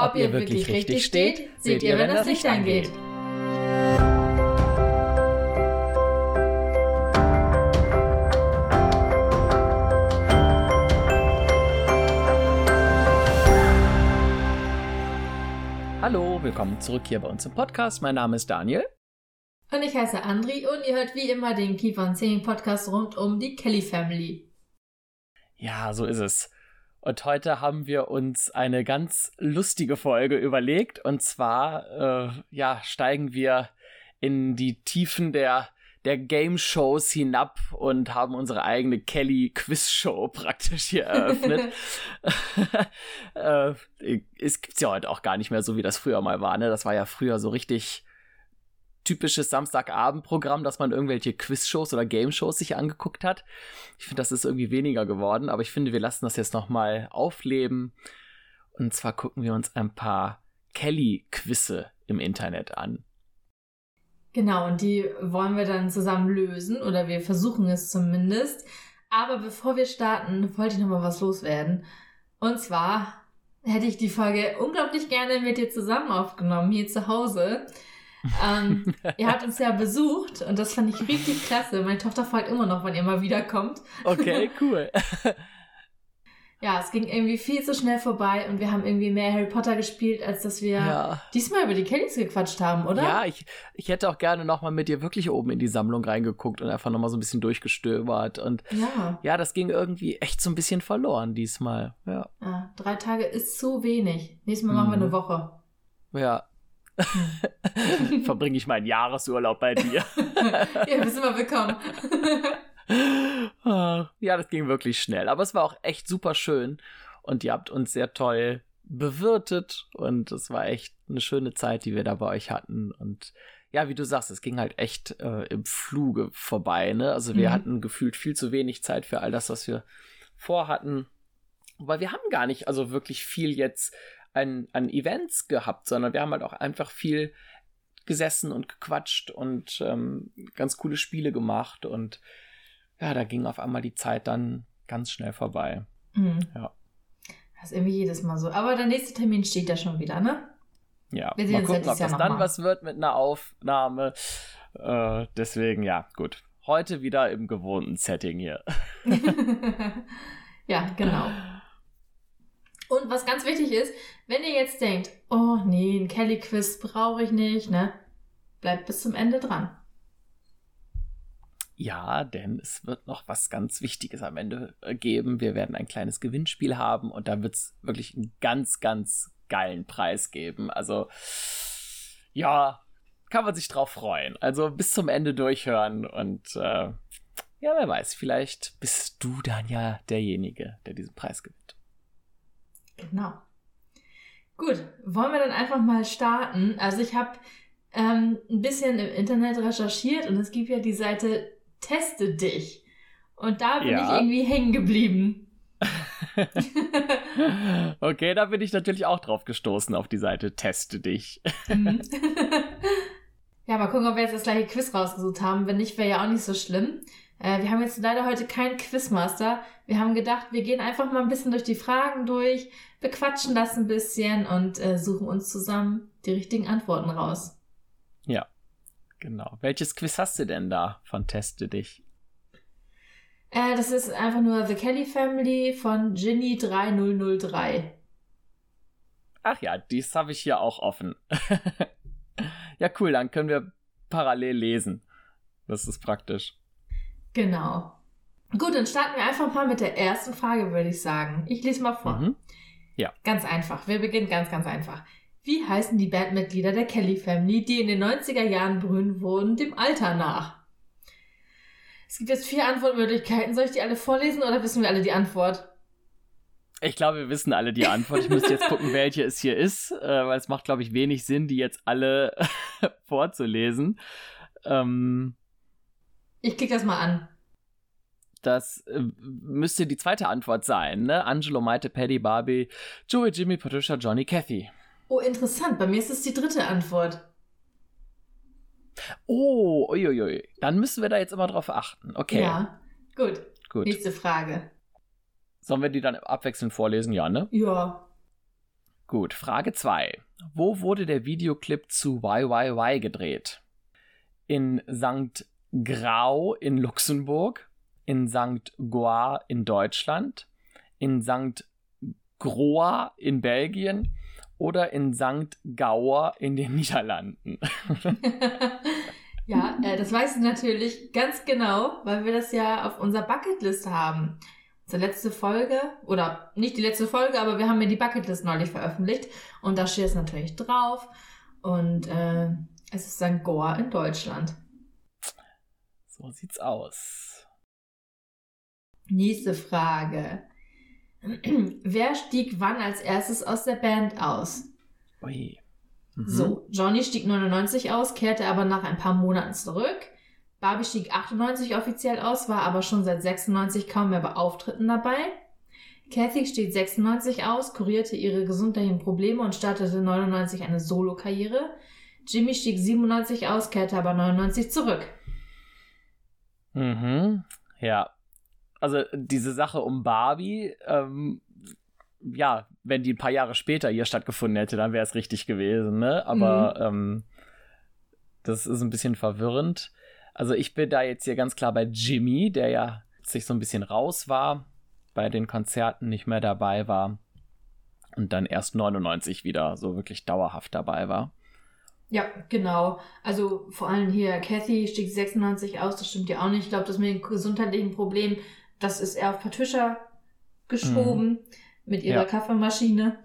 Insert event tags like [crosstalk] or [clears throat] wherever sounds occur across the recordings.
Ob, Ob ihr wirklich richtig steht, seht ihr, wenn das Licht angeht. Hallo, willkommen zurück hier bei uns im Podcast. Mein Name ist Daniel. Und ich heiße Andri und ihr hört wie immer den Keep on Singing Podcast rund um die Kelly Family. Ja, so ist es. Und heute haben wir uns eine ganz lustige Folge überlegt. Und zwar, äh, ja, steigen wir in die Tiefen der, der Game-Shows hinab und haben unsere eigene Kelly-Quiz-Show [laughs] praktisch hier eröffnet. [laughs] äh, es gibt's ja heute auch gar nicht mehr so, wie das früher mal war. Ne? Das war ja früher so richtig typisches Samstagabendprogramm, dass man irgendwelche Quizshows oder Game-Shows sich angeguckt hat. Ich finde, das ist irgendwie weniger geworden, aber ich finde, wir lassen das jetzt nochmal aufleben. Und zwar gucken wir uns ein paar Kelly-Quizze im Internet an. Genau, und die wollen wir dann zusammen lösen oder wir versuchen es zumindest. Aber bevor wir starten, wollte ich nochmal was loswerden. Und zwar hätte ich die Folge unglaublich gerne mit dir zusammen aufgenommen, hier zu Hause. Ähm, [laughs] ihr habt uns ja besucht und das fand ich richtig klasse. Meine Tochter fragt immer noch, wann ihr mal wiederkommt. Okay, [laughs] cool. ja, es ging irgendwie viel zu schnell vorbei und wir haben irgendwie mehr Harry Potter gespielt, als dass wir ja. diesmal über die Kellys gequatscht haben, oder? Ja, ich, ich hätte auch gerne nochmal mit dir wirklich oben in die Sammlung reingeguckt und einfach nochmal so ein bisschen durchgestöbert. Und ja. ja, das ging irgendwie echt so ein bisschen verloren diesmal. Ja. ja drei Tage ist zu wenig. Nächstes Mal machen wir eine mhm. Woche. Ja, [laughs] verbringe ich meinen Jahresurlaub bei dir. [laughs] ja, bist immer willkommen. [laughs] Ah, ja, das ging wirklich schnell. Aber es war auch echt super schön. Und ihr habt uns sehr toll bewirtet. Und es war echt eine schöne Zeit, die wir da bei euch hatten. Und ja, wie du sagst, es ging halt echt äh, im Fluge vorbei. Ne? Also wir mhm. hatten gefühlt viel zu wenig Zeit für all das, was wir vorhatten. Weil wir haben gar nicht also wirklich viel jetzt an, an Events gehabt, sondern wir haben halt auch einfach viel gesessen und gequatscht und ähm, ganz coole Spiele gemacht und ja, da ging auf einmal die Zeit dann ganz schnell vorbei. Mhm. Ja. Das ist irgendwie jedes Mal so. Aber der nächste Termin steht ja schon wieder, ne? Ja, wir mal gucken, ob das dann mal. was wird mit einer Aufnahme. Äh, deswegen, ja, gut. Heute wieder im gewohnten Setting hier. [laughs] ja, genau. Und was ganz wichtig ist, wenn ihr jetzt denkt, oh nee, ein Kelly-Quiz brauche ich nicht, ne? Bleibt bis zum Ende dran. Ja, denn es wird noch was ganz Wichtiges am Ende äh, geben. Wir werden ein kleines Gewinnspiel haben und da wird es wirklich einen ganz, ganz geilen Preis geben. Also, ja, kann man sich drauf freuen. Also bis zum Ende durchhören und äh, ja, wer weiß, vielleicht bist du dann ja derjenige, der diesen Preis gewinnt. Genau. Gut, wollen wir dann einfach mal starten? Also ich habe ähm, ein bisschen im Internet recherchiert und es gibt ja die Seite Teste dich. Und da bin ja. ich irgendwie hängen geblieben. [laughs] okay, da bin ich natürlich auch drauf gestoßen auf die Seite Teste dich. Mhm. [laughs] ja, mal gucken, ob wir jetzt das gleiche Quiz rausgesucht haben. Wenn nicht, wäre ja auch nicht so schlimm. Äh, wir haben jetzt leider heute keinen Quizmaster. Wir haben gedacht, wir gehen einfach mal ein bisschen durch die Fragen durch, bequatschen das ein bisschen und äh, suchen uns zusammen die richtigen Antworten raus. Ja, genau. Welches Quiz hast du denn da von Teste dich? Äh, das ist einfach nur The Kelly Family von Ginny 3003. Ach ja, dies habe ich hier auch offen. [laughs] ja, cool, dann können wir parallel lesen. Das ist praktisch. Genau. Gut, dann starten wir einfach mal mit der ersten Frage, würde ich sagen. Ich lese mal vor. Mhm. Ja. Ganz einfach. Wir beginnen ganz, ganz einfach. Wie heißen die Bandmitglieder der Kelly Family, die in den 90er Jahren berühmt wurden, dem Alter nach? Es gibt jetzt vier Antwortmöglichkeiten. Soll ich die alle vorlesen oder wissen wir alle die Antwort? Ich glaube, wir wissen alle die Antwort. Ich müsste jetzt gucken, [laughs] welche es hier ist, äh, weil es macht, glaube ich, wenig Sinn, die jetzt alle [laughs] vorzulesen. Ähm, ich klicke das mal an. Das äh, müsste die zweite Antwort sein, ne? Angelo, Maite, Paddy, Barbie, Joey, Jimmy, Patricia, Johnny, Kathy. Oh, interessant. Bei mir ist es die dritte Antwort. Oh, uiuiui. Dann müssen wir da jetzt immer drauf achten. Okay. Ja, gut. Gut. Nächste Frage. Sollen wir die dann abwechselnd vorlesen? Ja, ne? Ja. Gut, Frage 2. Wo wurde der Videoclip zu YYY gedreht? In St. Grau in Luxemburg, in St. Goar in Deutschland, in St. Groa in Belgien oder in St. Gauer in den [laughs] Niederlanden? [laughs] ja, äh, das weiß ich natürlich ganz genau, weil wir das ja auf unserer Bucketlist haben. Unsere letzte Folge, oder nicht die letzte Folge, aber wir haben ja die Bucketlist neulich veröffentlicht und da steht es natürlich drauf und äh, es ist St. Goa in Deutschland. So sieht's aus. Nächste Frage. [clears throat] Wer stieg wann als erstes aus der Band aus? Ui. Mhm. So, Johnny stieg 99 aus, kehrte aber nach ein paar Monaten zurück. Barbie stieg 98 offiziell aus, war aber schon seit 96 kaum mehr bei Auftritten dabei. Kathy steht 96 aus, kurierte ihre gesundheitlichen Probleme und startete 99 eine Solo-Karriere. Jimmy stieg 97 aus, kehrte aber 99 zurück. Mhm, ja also diese Sache um Barbie, ähm, ja, wenn die ein paar Jahre später hier stattgefunden hätte, dann wäre es richtig gewesen, ne? Aber mhm. ähm, das ist ein bisschen verwirrend. Also ich bin da jetzt hier ganz klar bei Jimmy, der ja sich so ein bisschen raus war, bei den Konzerten nicht mehr dabei war und dann erst 99 wieder so wirklich dauerhaft dabei war. Ja, genau. Also vor allem hier, Kathy stieg 96 aus, das stimmt ja auch nicht. Ich glaube, das mit den gesundheitlichen Problemen das ist eher auf Patricia geschoben mhm. mit ihrer ja. Kaffeemaschine.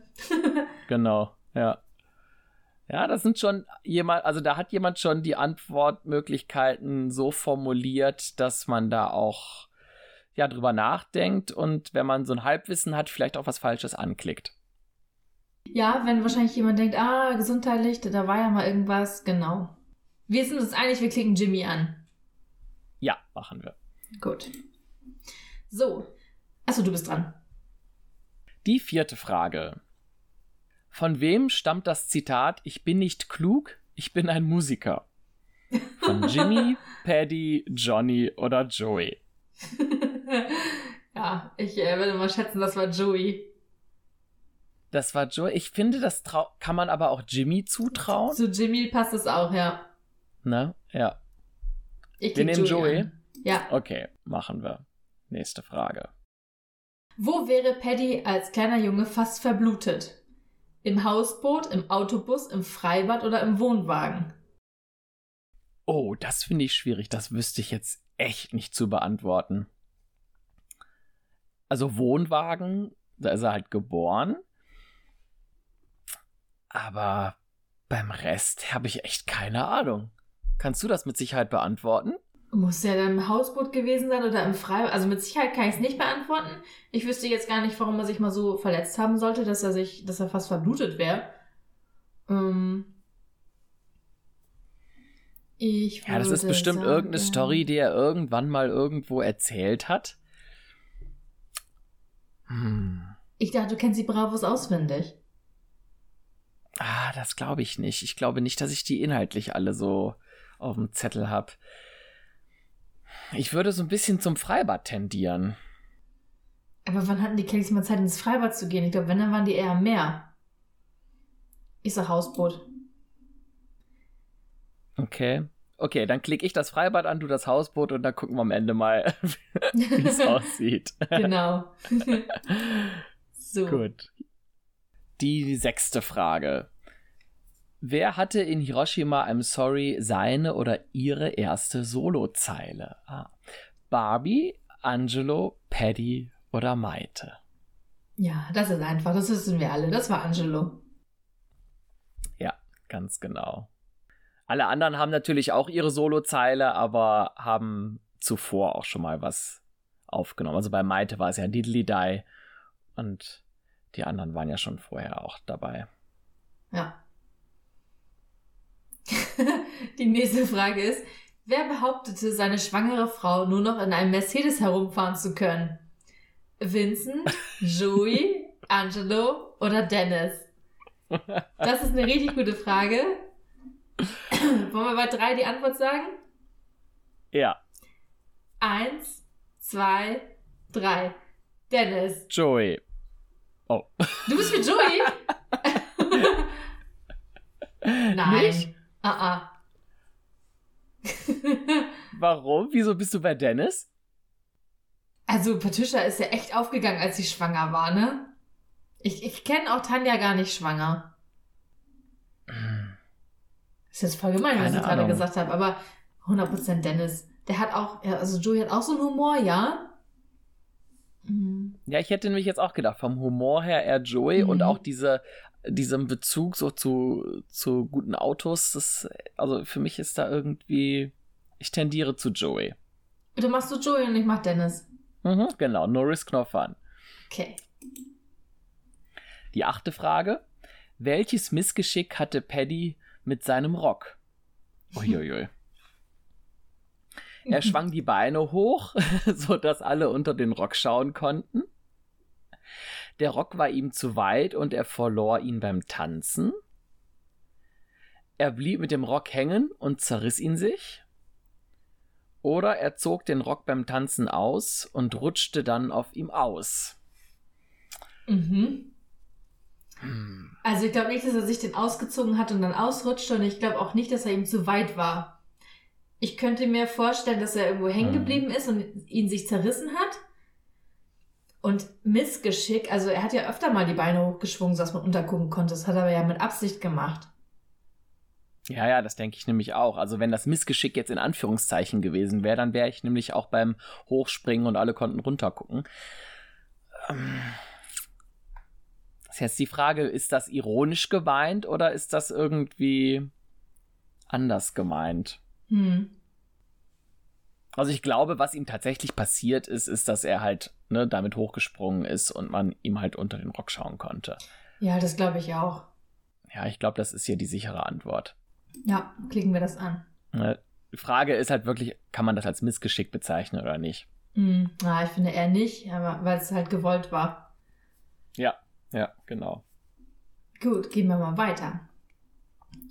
[laughs] genau, ja. Ja, das sind schon jemand, also da hat jemand schon die Antwortmöglichkeiten so formuliert, dass man da auch ja drüber nachdenkt und wenn man so ein Halbwissen hat, vielleicht auch was Falsches anklickt. Ja, wenn wahrscheinlich jemand denkt, ah, gesundheitlich, da war ja mal irgendwas, genau. Wir sind uns einig, wir klicken Jimmy an. Ja, machen wir. Gut. So. Achso, du bist dran. Die vierte Frage. Von wem stammt das Zitat Ich bin nicht klug, ich bin ein Musiker? Von [laughs] Jimmy, Paddy, Johnny oder Joey? [laughs] ja, ich äh, würde mal schätzen, das war Joey. Das war Joey. Ich finde, das kann man aber auch Jimmy zutrauen. Zu Jimmy passt es auch, ja. Ne? Ja. Ich wir nehmen Joey. Joey. Ja. Okay, machen wir. Nächste Frage. Wo wäre Paddy als kleiner Junge fast verblutet? Im Hausboot, im Autobus, im Freibad oder im Wohnwagen? Oh, das finde ich schwierig. Das wüsste ich jetzt echt nicht zu beantworten. Also Wohnwagen, da ist er halt geboren. Aber beim Rest habe ich echt keine Ahnung. Kannst du das mit Sicherheit beantworten? Muss ja dann im Hausboot gewesen sein oder im Freibad. Also mit Sicherheit kann ich es nicht beantworten. Ich wüsste jetzt gar nicht, warum er sich mal so verletzt haben sollte, dass er sich, dass er fast verblutet wäre. Ähm ich ja, das ist bestimmt sagen, irgendeine Story, die er irgendwann mal irgendwo erzählt hat. Hm. Ich dachte, du kennst die Bravos auswendig. Ah, das glaube ich nicht. Ich glaube nicht, dass ich die inhaltlich alle so auf dem Zettel habe. Ich würde so ein bisschen zum Freibad tendieren. Aber wann hatten die Kellys mal Zeit, ins Freibad zu gehen? Ich glaube, wenn, dann waren die eher am Meer. Ich sag Hausboot. Okay. Okay, dann klicke ich das Freibad an, du das Hausboot und dann gucken wir am Ende mal, [laughs] wie es [laughs] aussieht. genau. [laughs] so. Gut. Die sechste Frage. Wer hatte in Hiroshima I'm Sorry seine oder ihre erste Solozeile? Ah. Barbie, Angelo, Paddy oder Maite? Ja, das ist einfach, das wissen wir alle. Das war Angelo. Ja, ganz genau. Alle anderen haben natürlich auch ihre Solozeile, aber haben zuvor auch schon mal was aufgenommen. Also bei Maite war es ja Diddly Die und die anderen waren ja schon vorher auch dabei. Ja. [laughs] Die nächste Frage ist, wer behauptete, seine schwangere Frau nur noch in einem Mercedes herumfahren zu können? Vincent, Joey, [laughs] Angelo oder Dennis? Das ist eine richtig gute Frage. [clears throat] Wollen wir bei drei die Antwort sagen? Ja. Eins, zwei, drei. Dennis. Joey. Oh. Du bist für Joey? [laughs] Nein. Nicht? Ah, ah. [laughs] Warum? Wieso bist du bei Dennis? Also Patricia ist ja echt aufgegangen, als sie schwanger war, ne? Ich, ich kenne auch Tanja gar nicht schwanger. Ist jetzt voll gemein, was Keine ich gerade gesagt habe, aber 100% Dennis. Der hat auch, also Joey hat auch so einen Humor, ja? Mhm. Ja, ich hätte nämlich jetzt auch gedacht, vom Humor her eher Joey Mhm. und auch diese, diesem Bezug so zu, zu guten Autos. Das, also für mich ist da irgendwie, ich tendiere zu Joey. Du machst so Joey und ich mach Dennis. Mhm, genau, no risk, no fun. Okay. Die achte Frage. Welches Missgeschick hatte Paddy mit seinem Rock? Uiuiui. Er [laughs] schwang die Beine hoch, [laughs] sodass alle unter den Rock schauen konnten. Der Rock war ihm zu weit und er verlor ihn beim Tanzen. Er blieb mit dem Rock hängen und zerriss ihn sich. Oder er zog den Rock beim Tanzen aus und rutschte dann auf ihm aus. Mhm. Hm. Also ich glaube nicht, dass er sich den ausgezogen hat und dann ausrutschte und ich glaube auch nicht, dass er ihm zu weit war. Ich könnte mir vorstellen, dass er irgendwo hängen Mhm. geblieben ist und ihn sich zerrissen hat. Und Missgeschick, also er hat ja öfter mal die Beine hochgeschwungen, sodass man untergucken konnte. Das hat er aber ja mit Absicht gemacht. Ja, ja, das denke ich nämlich auch. Also wenn das Missgeschick jetzt in Anführungszeichen gewesen wäre, dann wäre ich nämlich auch beim Hochspringen und alle konnten runtergucken. Ähm, Das ist jetzt die Frage, ist das ironisch gemeint oder ist das irgendwie anders gemeint? Hm. Also ich glaube, was ihm tatsächlich passiert ist, ist, dass er halt ne, damit hochgesprungen ist und man ihm halt unter den Rock schauen konnte. Ja, das glaube ich auch. Ja, ich glaube, das ist hier die sichere Antwort. Ja, klicken wir das an. Ne, Die Frage ist halt wirklich, kann man das als Missgeschick bezeichnen oder nicht? Hm. Na, ich finde eher nicht, aber weil es halt gewollt war. Ja, ja, genau. Gut, gehen wir mal weiter.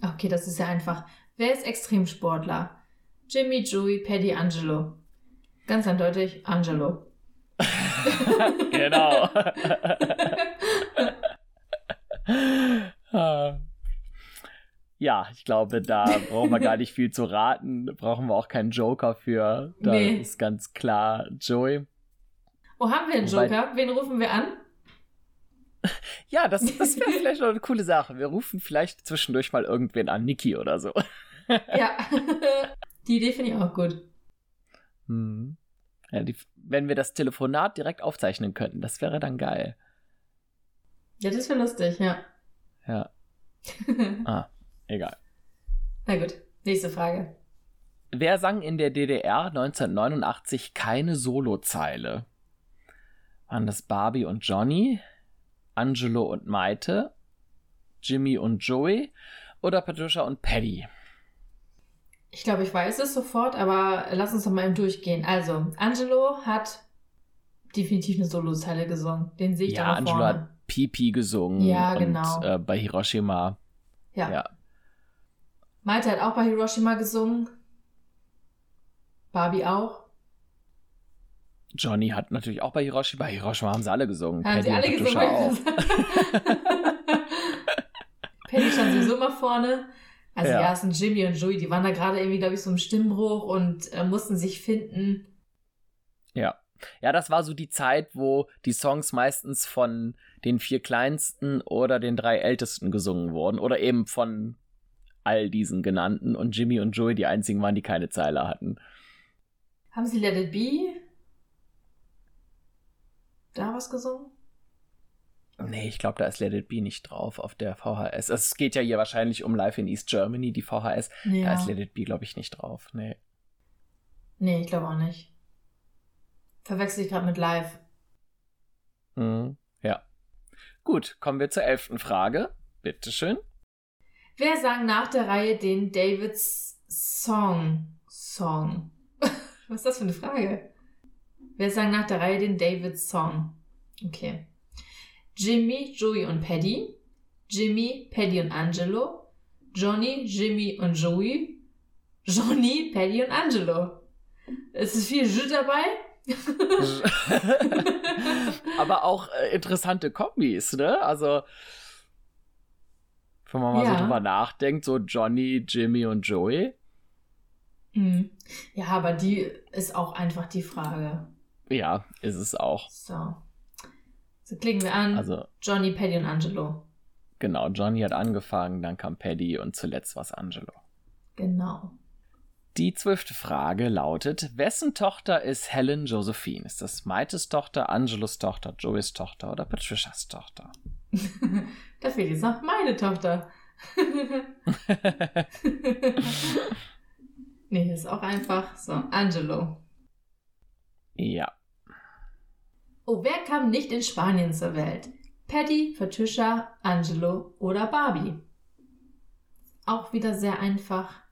Okay, das ist ja einfach. Wer ist Extremsportler? Jimmy, Joey, Paddy, Angelo. Ganz eindeutig Angelo. [laughs] genau. [laughs] Ah. ja, ich glaube, da brauchen wir gar nicht viel zu raten. Brauchen wir auch keinen Joker für. Da Nee. ist ganz klar Joey. Oh, haben wir einen Joker? Wen rufen wir an? [laughs] Ja, das, das wäre vielleicht noch eine coole Sache. Wir rufen vielleicht zwischendurch mal irgendwen an, Niki oder so. Ja. Die Idee finde ich auch gut. Hm. Ja, die, wenn wir das Telefonat direkt aufzeichnen könnten, das wäre dann geil. Ja, das wäre lustig, ja. Ja, [laughs] ah, egal. Na gut, nächste Frage. Wer sang in der DDR 1989 keine Solozeile? Waren das Barbie und Johnny, Angelo und Maite, Jimmy und Joey oder Patricia und Paddy? Ich glaube, ich weiß es sofort, aber lass uns doch mal eben durchgehen. Also, Angelo hat definitiv eine Solozeile gesungen. Den sehe ich Ja, da nach Angelo vorne. hat Pipi gesungen Ja, und genau. äh, bei Hiroshima. Ja. ja. Malte hat auch bei Hiroshima gesungen. Barbie auch. Johnny hat natürlich auch bei Hiroshima. Bei Hiroshima haben sie alle gesungen. Haben sie alle gesungen? Auch. [laughs] Paddy stand sowieso mal vorne. Also Ja. es sind Jimmy und Joey, die waren da gerade irgendwie, glaube ich, so im Stimmbruch und äh, mussten sich finden. Ja. Ja, das war so die Zeit, wo die Songs meistens von den vier kleinsten oder den drei ältesten gesungen wurden. Oder eben von all diesen genannten. Und Jimmy und Joey die einzigen waren, die keine Zeile hatten. Haben sie Let It Be da was gesungen? Nee, ich glaube, da ist Let It Be nicht drauf auf der VHS. Es geht ja hier wahrscheinlich um Live in East Germany, die VHS. Da Ja. ist Let It Be, glaube ich, nicht drauf. Nee. Nee, ich glaube auch nicht. Verwechsel ich gerade mit Live. Mhm. Ja. Gut, kommen wir zur elften Frage. Bitteschön. Wer sang nach der Reihe den Davids Song? Song. [laughs] Was ist das für eine Frage? Wer sang nach der Reihe den Davids Song? Okay. Jimmy, Joey und Paddy. Jimmy, Paddy und Angelo. Johnny, Jimmy und Joey. Johnny, Paddy und Angelo. Es ist viel Jü dabei. [laughs] Aber auch äh, interessante Kombis, ne? Also, Wenn man mal Ja. so drüber nachdenkt, so Johnny, Jimmy und Joey. Hm. Ja, aber die ist auch einfach die Frage. Ja, ist es auch. So. So klicken wir an. Also, Johnny, Paddy und Angelo. genau, Johnny hat angefangen, dann kam Paddy und zuletzt war es Angelo. Genau. Die zwölfte Frage lautet: Wessen Tochter ist Helen Josephine? Ist das Maites Tochter, Angelos Tochter, Joeys Tochter oder Patricias Tochter? [laughs] da fehlt jetzt noch meine Tochter. [laughs] [laughs] nee, ist auch einfach. So, Angelo. ja, Oh, wer kam nicht in Spanien zur Welt? Paddy, Patricia, Angelo oder Barbie? Auch wieder sehr einfach.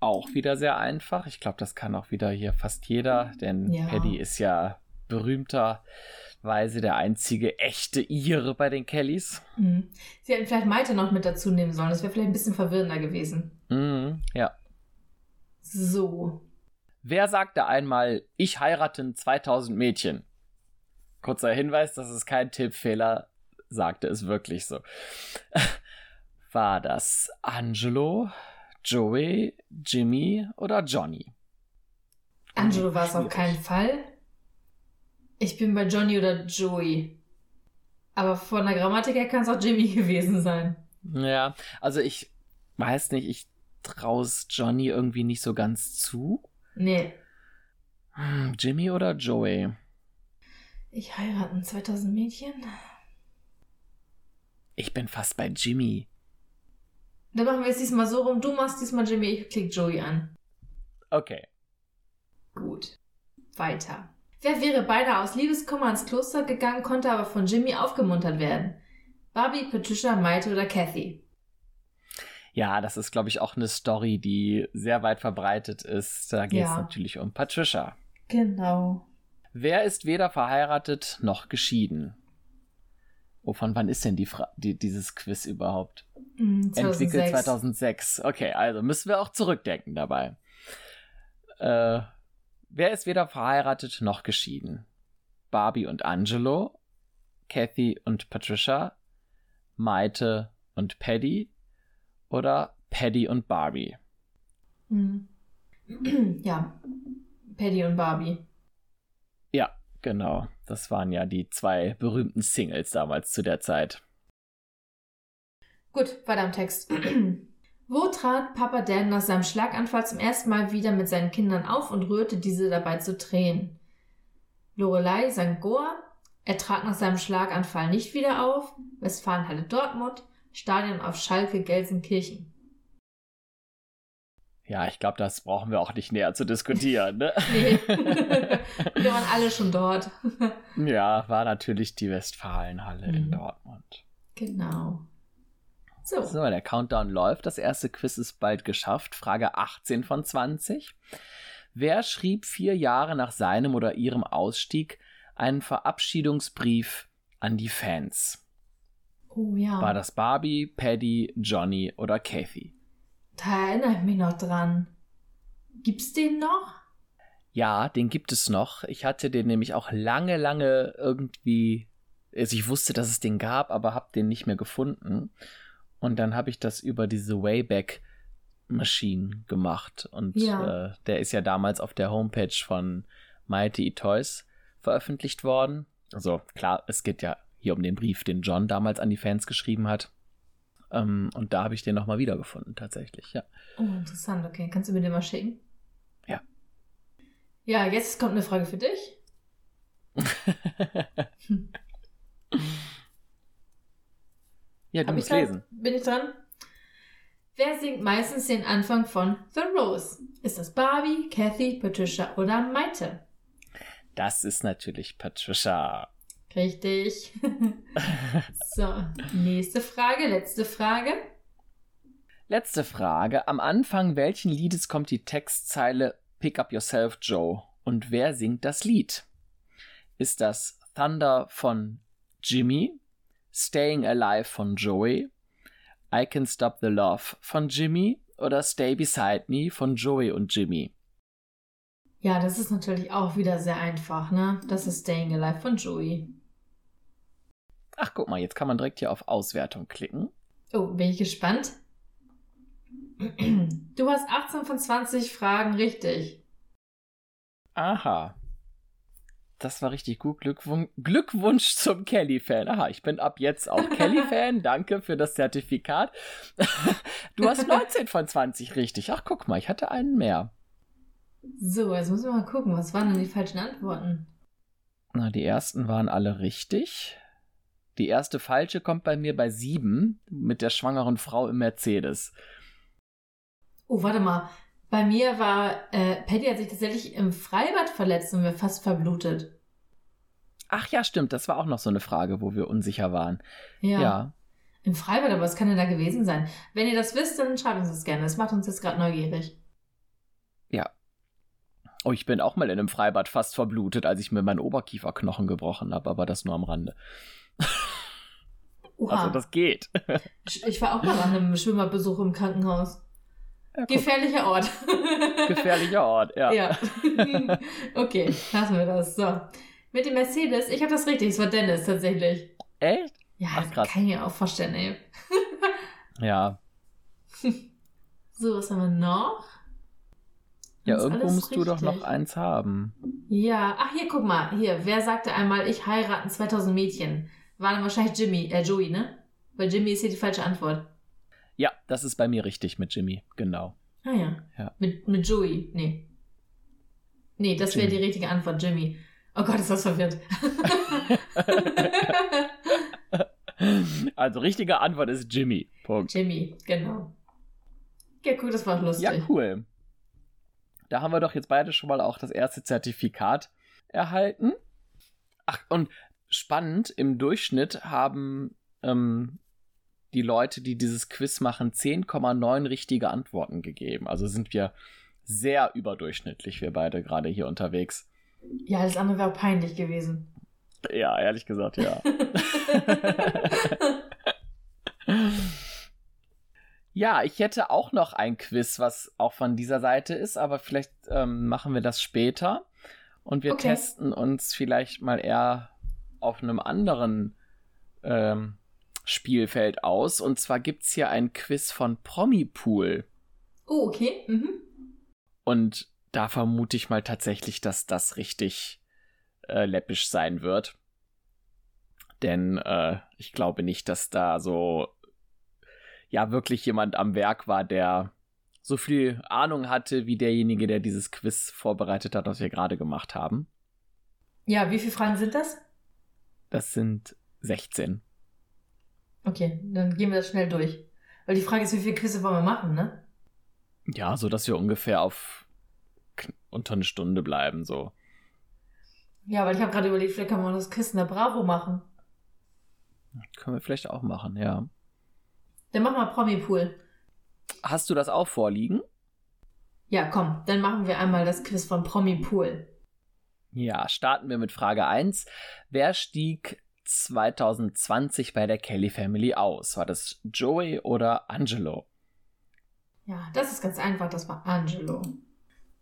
auch wieder sehr einfach. Ich glaube, das kann auch wieder hier fast jeder, denn Ja. Paddy ist ja berühmterweise der einzige echte Ire bei den Kellys. Hm. Sie hätten vielleicht Maite noch mit dazu nehmen sollen. Das wäre vielleicht ein bisschen verwirrender gewesen. Mhm, ja. So. Wer sagte einmal, ich heirate 2000 Mädchen? Kurzer Hinweis, das ist kein Tippfehler, sagte es wirklich so. [laughs] War das Angelo, Joey, Jimmy oder Johnny? Angelo war es auf keinen Fall. Ich bin bei Johnny oder Joey. Aber von der Grammatik her kann es auch Jimmy [laughs] gewesen sein. Ja, also ich weiß nicht, ich traue Johnny irgendwie nicht so ganz zu. Nee. Hm, Jimmy oder Joey? Ich heiraten 2000 Mädchen? Ich bin fast bei Jimmy. Dann machen wir es diesmal so rum. Du machst diesmal Jimmy, ich klick Joey an. Okay. Gut. Weiter. Wer wäre beinahe aus Liebeskummer ins Kloster gegangen, konnte aber von Jimmy aufgemuntert werden? Barbie, Patricia, Maite oder Kathy? Ja, das ist, glaube ich, auch eine Story, die sehr weit verbreitet ist. Da geht es Ja. natürlich um Patricia. Genau. Wer ist weder verheiratet noch geschieden? Oh, von wann ist denn die Fra die, dieses Quiz überhaupt? Hm, Entwickelt 2006. 2006. Okay, also müssen wir auch zurückdenken dabei. Äh, wer ist weder verheiratet noch geschieden? Barbie und Angelo, Kathy und Patricia, Maite und Paddy oder Paddy und Barbie? Hm. [clears throat] ja. Paddy und Barbie. Ja, genau. Das waren ja die zwei berühmten Singles damals zu der Zeit. Gut, weiter am Text. [clears throat] Wo trat Papa Dan nach seinem Schlaganfall zum ersten Mal wieder mit seinen Kindern auf und rührte diese dabei zu Tränen? Lorelei St. Goa, er trat nach seinem Schlaganfall nicht wieder auf, Westfalenhalle Dortmund, Stadion auf Schalke Gelsenkirchen. Ja, ich glaube, das brauchen wir auch nicht näher zu diskutieren. Ne? [laughs] Nee. [laughs] Wir waren alle schon dort. ja, war natürlich die Westfalenhalle in Mhm. Dortmund. genau. So. So, der Countdown läuft. Das erste Quiz ist bald geschafft. Frage 18 von 20. Wer schrieb vier Jahre nach seinem oder ihrem Ausstieg einen Verabschiedungsbrief an die Fans? Oh ja. War das Barbie, Paddy, Johnny oder Kathy? Da erinnere ich mich noch dran. Gibt's den noch? Ja, den gibt es noch. Ich hatte den nämlich auch lange, lange irgendwie. Also ich wusste, dass es den gab, aber habe den nicht mehr gefunden. Und dann habe ich das über diese Wayback Machine gemacht. Und Ja. äh, der ist ja damals auf der Homepage von Mighty E Toys veröffentlicht worden. Also klar, es geht ja hier um den Brief, den John damals an die Fans geschrieben hat. Ähm, und da habe ich den nochmal wiedergefunden, tatsächlich, ja. Oh, interessant. Okay, kannst du mir den mal schicken? Ja. Ja, jetzt kommt eine Frage für dich. Hm. [laughs] ja, du Hab musst lesen. Bin ich dran? Wer singt meistens den Anfang von The Rose? Ist das Barbie, Kathy, Patricia oder Maite? Das ist natürlich Patricia. Richtig. [laughs] so, nächste Frage, letzte Frage. Letzte Frage. Am Anfang welchen Liedes kommt die Textzeile Pick Up Yourself, Joe? Und wer singt das Lied? Ist das Thunder von Jimmy? Staying Alive von Joey? I Can Stop the Love von Jimmy? Oder Stay Beside Me von Joey und Jimmy? Ja, das ist natürlich auch wieder sehr einfach, ne? Das ist Staying Alive von Joey. Ach, guck mal, jetzt kann man direkt hier auf Auswertung klicken. Oh, bin ich gespannt. Du hast 18 von 20 Fragen richtig. Aha. Das war richtig gut. Glückwun Glückwunsch zum Kelly-Fan. Aha, ich bin ab jetzt auch [laughs] Kelly-Fan. Danke für das Zertifikat. [laughs] du hast 19 von 20 richtig. Ach, guck mal, ich hatte einen mehr. So, jetzt müssen wir mal gucken. Was waren denn die falschen Antworten? Na, die ersten waren alle richtig. Die erste falsche kommt bei mir bei sieben mit der schwangeren Frau im Mercedes. Oh, warte mal. Bei mir war, äh, Patty hat sich tatsächlich im Freibad verletzt und wäre fast verblutet. Ach ja, stimmt. Das war auch noch so eine Frage, wo wir unsicher waren. Ja. ja. Im Freibad, aber was kann denn da gewesen sein? Wenn ihr das wisst, dann schreibt uns das gerne. Das macht uns jetzt gerade neugierig. Ja. Oh, ich bin auch mal in einem Freibad fast verblutet, als ich mir meinen Oberkieferknochen gebrochen habe, aber das nur am Rande. Oha. Also das geht. [laughs] Ich war auch mal an einem Schwimmerbesuch im Krankenhaus. Ja, Gefährlicher Ort. [laughs] Gefährlicher Ort, ja. Ja. [laughs] Okay, lassen wir das. So. Mit dem Mercedes, ich habe das richtig, es war Dennis tatsächlich. Echt? Ja, Ach, krass. kann ich mir auch vorstellen, ey. ja. So, was haben wir noch? Ja, irgendwo musst richtig. du doch noch eins haben. Ja, ach hier, guck mal, hier, wer sagte einmal, ich heiraten 2000 Mädchen? War dann wahrscheinlich Jimmy, äh, Joey, ne? Weil Jimmy ist hier die falsche Antwort. Ja, das ist bei mir richtig mit Jimmy, genau. Ah ja. ja. Mit, mit Joey, nee. Nee, das wäre die richtige Antwort, Jimmy. Oh Gott, ist das verwirrt. [laughs] also, richtige Antwort ist Jimmy. Punkt. Jimmy, genau. Ja, cool, das war lustig. Ja, cool. Da haben wir doch jetzt beide schon mal auch das erste Zertifikat erhalten. Ach, und spannend, im Durchschnitt haben ähm, die Leute, die dieses Quiz machen, 10,9 richtige Antworten gegeben. Also sind wir sehr überdurchschnittlich, wir beide gerade hier unterwegs. Ja, das andere wäre peinlich gewesen. Ja, ehrlich gesagt, ja. [laughs] ja, ich hätte auch noch ein Quiz, was auch von dieser Seite ist, aber vielleicht ähm, machen wir das später. Und wir okay. testen uns vielleicht mal eher auf einem anderen ähm, Spielfeld aus. Und zwar gibt es hier ein Quiz von Promipool. Oh, okay. Mhm. Und da vermute ich mal tatsächlich, dass das richtig äh, läppisch sein wird. Denn äh, ich glaube nicht, dass da so ja wirklich jemand am Werk war, der so viel Ahnung hatte wie derjenige, der dieses Quiz vorbereitet hat, was wir gerade gemacht haben. Ja, wie viele Fragen sind das? Das sind 16. Okay, dann gehen wir das schnell durch. Weil die Frage ist, wie viele Quizze wollen wir machen, ne? Ja, so dass wir ungefähr auf unter eine Stunde bleiben, so. Ja, weil ich habe gerade überlegt, vielleicht können wir das Quiz in der Bravo machen. Können wir vielleicht auch machen, ja. Dann machen wir Promi-Pool. Hast du das auch vorliegen? Ja, komm, dann machen wir einmal das Quiz von Promi-Pool. Ja, starten wir mit Frage 1. Wer stieg 2020 bei der Kelly Family aus? War das Joey oder Angelo? Ja, das ist ganz einfach, das war Angelo.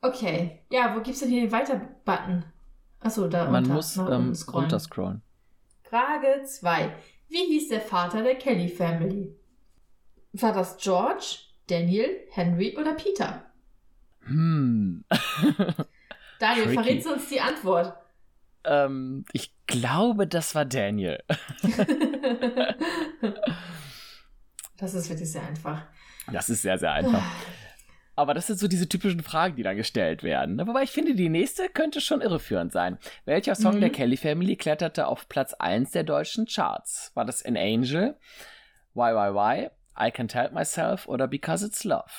Okay, ja, wo gibt's denn hier den Weiter-Button? Achso, da Man unter, muss ähm, runterscrollen. Frage 2. Wie hieß der Vater der Kelly Family? War das George, Daniel, Henry oder Peter? Hm. [laughs] Daniel, verrätst du uns die Antwort? Ähm, ich glaube, das war Daniel. [laughs] das ist wirklich sehr einfach. Das ist sehr, sehr einfach. Aber das sind so diese typischen Fragen, die da gestellt werden. Wobei ich finde, die nächste könnte schon irreführend sein. Welcher Song mhm. der Kelly Family kletterte auf Platz 1 der deutschen Charts? War das An Angel, Why Why Why, I Can't Help Myself oder Because It's Love?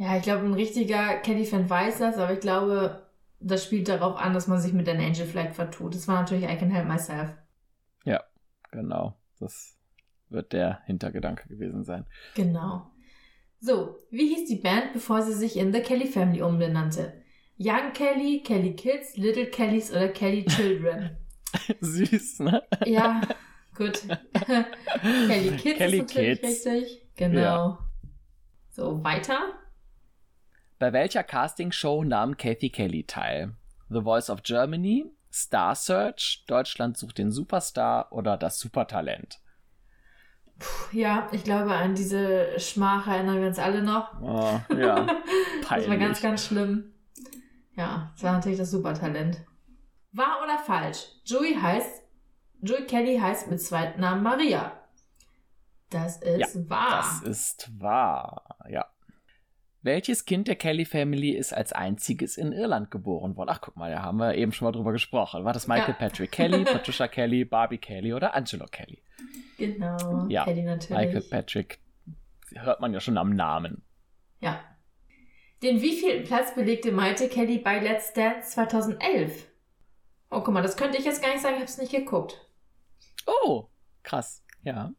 Ja, ich glaube, ein richtiger Kelly-Fan weiß das, aber ich glaube, das spielt darauf an, dass man sich mit An Angel vielleicht vertut. Das war natürlich I Can Help Myself. Ja, genau. Das wird der Hintergedanke gewesen sein. Genau. So, wie hieß die Band, bevor sie sich in The Kelly Family umbenannte? Young Kelly, Kelly Kids, Little Kellys oder Kelly Children? [laughs] Süß, ne? Ja, gut. [laughs] Kelly Kids Kelly ist natürlich Kids. richtig. Genau. Ja. So, weiter. Bei welcher Castingshow nahm Kathy Kelly teil? The Voice of Germany, Star Search, Deutschland sucht den Superstar oder das Supertalent? Puh, ja, ich glaube, an diese Schmach erinnern wir uns alle noch. Oh, ja. [laughs] das war ganz, ganz schlimm. Ja, das war natürlich das Supertalent. Wahr oder falsch? Joey heißt, Joey Kelly heißt mit zweiten Namen Maria. Das ist ja, wahr. Das ist wahr, ja. Welches Kind der Kelly Family ist als einziges in Irland geboren worden? Ach, guck mal, da haben wir eben schon mal drüber gesprochen. War das Michael ja. Patrick Kelly, [laughs] Patricia Kelly, Barbie Kelly oder Angelo Kelly? Genau, ja, Kelly natürlich. Michael Patrick hört man ja schon am Namen. Ja. Den wievielten Platz belegte Maite Kelly bei Let's Dance 2011? Oh, guck mal, das könnte ich jetzt gar nicht sagen, ich habe es nicht geguckt. Oh, krass, ja.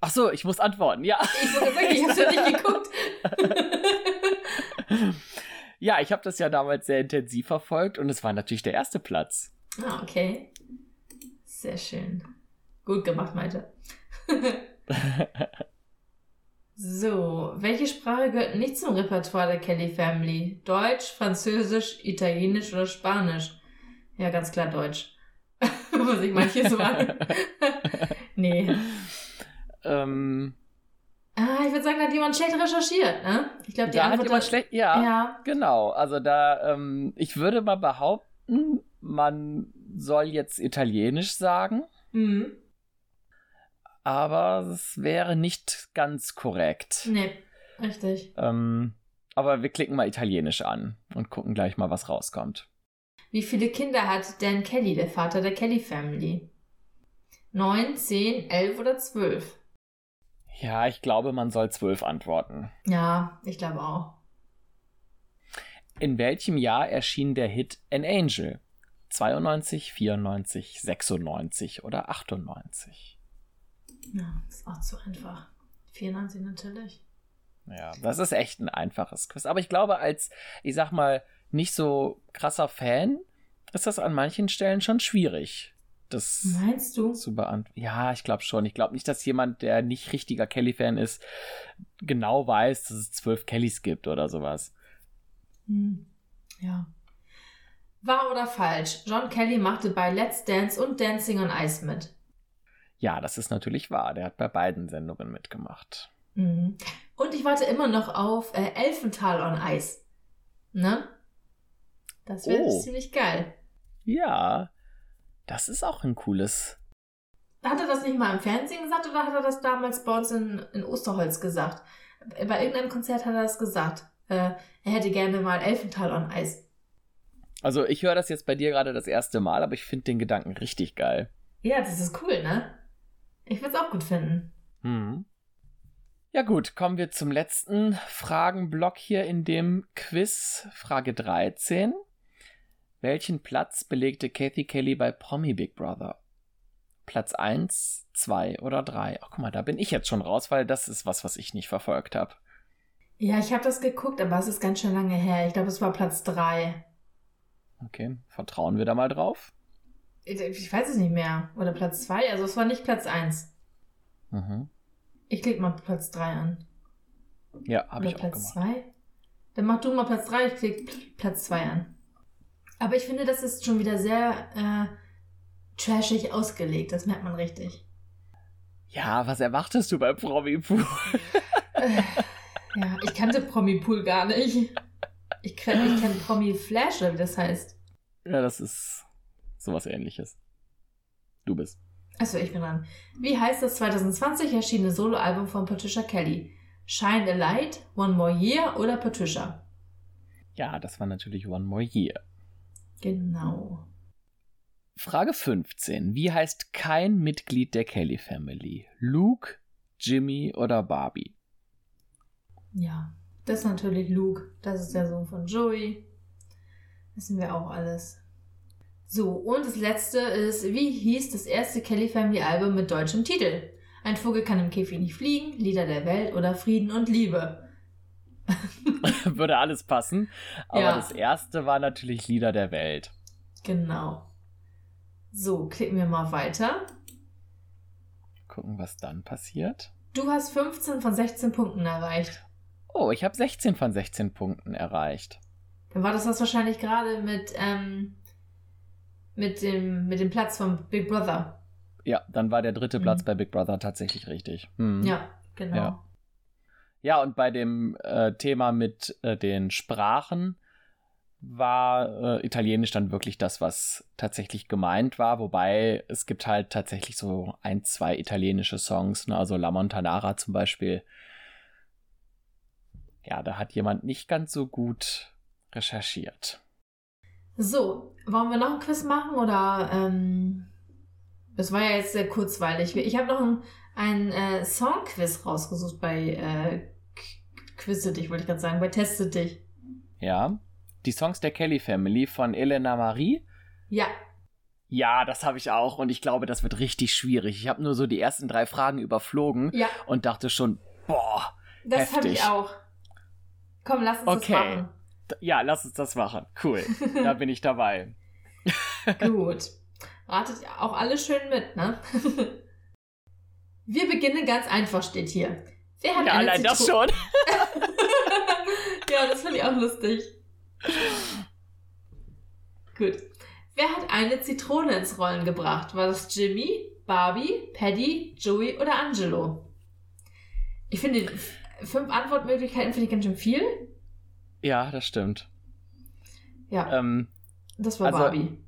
Ach so, ich muss antworten, ja. Ich wollte sagen, ich ja nicht geguckt. [laughs] ja, ich habe das ja damals sehr intensiv verfolgt und es war natürlich der erste Platz. Ah, okay. Sehr schön. Gut gemacht, Malte. [laughs] so, welche Sprache gehört nicht zum Repertoire der Kelly Family? Deutsch, Französisch, Italienisch oder Spanisch? Ja, ganz klar Deutsch. [laughs] Muss ich manches sagen. nee. Ähm, ah, ich würde sagen, da hat jemand schlecht recherchiert, ne? Ich glaube, die da Antwort hat jemand schlecht, ja, ja, genau. Also da, ähm, ich würde mal behaupten, man soll jetzt Italienisch sagen. Mhm. Aber es wäre nicht ganz korrekt. Nee, richtig. Ähm, aber wir klicken mal Italienisch an und gucken gleich mal, was rauskommt. Wie viele Kinder hat Dan Kelly, der Vater der Kelly Family? Neun, zehn, elf oder zwölf? Ja, ich glaube, man soll zwölf antworten. Ja, ich glaube auch. In welchem Jahr erschien der Hit An Angel? 92, 94, 96 oder 98? Ja, ist auch zu einfach. 94 natürlich. Ja, das ist echt ein einfaches Quiz. Aber ich glaube, als, ich sag mal, nicht so krasser Fan ist das an manchen Stellen schon schwierig das Meinst du? zu beantworten. Ja, ich glaube schon. Ich glaube nicht, dass jemand, der nicht richtiger Kelly-Fan ist, genau weiß, dass es zwölf Kellys gibt oder sowas. Hm. Ja. Wahr oder falsch? John Kelly machte bei Let's Dance und Dancing on Ice mit. Ja, das ist natürlich wahr. Der hat bei beiden Sendungen mitgemacht. Mhm. Und ich warte immer noch auf äh, Elfental on Ice. Ne? Das wäre oh. ziemlich geil. Ja, das ist auch ein cooles. Hat er das nicht mal im Fernsehen gesagt oder hat er das damals bei uns in, in Osterholz gesagt? Bei irgendeinem Konzert hat er das gesagt. Äh, er hätte gerne mal Elfental on Eis. Also ich höre das jetzt bei dir gerade das erste Mal, aber ich finde den Gedanken richtig geil. Ja, das ist cool, ne? Ich würde es auch gut finden. Hm. Ja gut, kommen wir zum letzten Fragenblock hier in dem Quiz, Frage 13. Welchen Platz belegte Kathy Kelly bei Promi Big Brother? Platz 1, 2 oder 3? Ach, guck mal, da bin ich jetzt schon raus, weil das ist was, was ich nicht verfolgt habe. Ja, ich habe das geguckt, aber es ist ganz schön lange her. Ich glaube, es war Platz 3. Okay, vertrauen wir da mal drauf? Ich, weiß es nicht mehr. Oder Platz 2? Also es war nicht Platz 1. Mhm. Ich klicke mal Platz 3 an. Ja, habe ich auch Platz gemacht. 2? Dann mach du mal Platz 3, ich klicke Platz 2 an. Aber ich finde, das ist schon wieder sehr äh, trashig ausgelegt. Das merkt man richtig. Ja, was erwartest du bei Promipool? äh, [laughs] ja, ich kannte Promipool gar nicht. Ich kenne ich kenn Promi Flash, wie das heißt. Ja, das ist sowas ähnliches. Du bist. Achso, ich bin dran. Wie heißt das 2020 erschienene Soloalbum von Patricia Kelly? Shine a Light, One More Year oder Patricia? Ja, das war natürlich One More Year. Genau. Frage 15. Wie heißt kein Mitglied der Kelly Family? Luke, Jimmy oder Barbie? Ja, das ist natürlich Luke. Das ist der Sohn von Joey. Wissen wir auch alles. So, und das letzte ist, wie hieß das erste Kelly Family Album mit deutschem Titel? Ein Vogel kann im Käfig nicht fliegen, Lieder der Welt oder Frieden und Liebe. [laughs] Würde alles passen. Aber ja. das erste war natürlich Lieder der Welt. Genau. So, klicken wir mal weiter. Gucken, was dann passiert. Du hast 15 von 16 Punkten erreicht. Oh, ich habe 16 von 16 Punkten erreicht. Dann war das das wahrscheinlich gerade mit, ähm, mit, dem, mit dem Platz von Big Brother. ja, dann war der dritte mhm. Platz bei Big Brother tatsächlich richtig. Mhm. Ja, genau. Ja. Ja. und bei dem äh, Thema mit äh, den Sprachen war äh, Italienisch dann wirklich das, was tatsächlich gemeint war, wobei es gibt halt tatsächlich so ein, zwei italienische Songs, ne? also La Montanara zum Beispiel. Ja, da hat jemand nicht ganz so gut recherchiert. So, wollen wir noch ein Quiz machen oder ähm, das war ja jetzt sehr kurzweilig. Ich habe noch ein, ein äh, Songquiz rausgesucht bei äh, Quizze dich, wollte ich gerade sagen, bei Teste dich. Ja die Songs der Kelly Family von Elena Marie. Ja. Ja, das habe ich auch und ich glaube, das wird richtig schwierig. Ich habe nur so die ersten drei Fragen überflogen ja. und dachte schon, boah, das habe ich auch. Komm, lass uns okay. das machen. Ja, lass uns das machen. Cool. [laughs] da bin ich dabei. Gut. Ratet auch alle schön mit, ne? [laughs] Wir beginnen ganz einfach, steht hier. Wer hat ja, eine allein Zitro das schon. [laughs] ja, das finde ich auch lustig. Gut. Wer hat eine Zitrone ins Rollen gebracht? War das Jimmy, Barbie, Paddy, Joey oder Angelo? Ich finde, fünf Antwortmöglichkeiten finde ich ganz schön viel. Ja, das stimmt. Ja. Ähm, das war also, Barbie.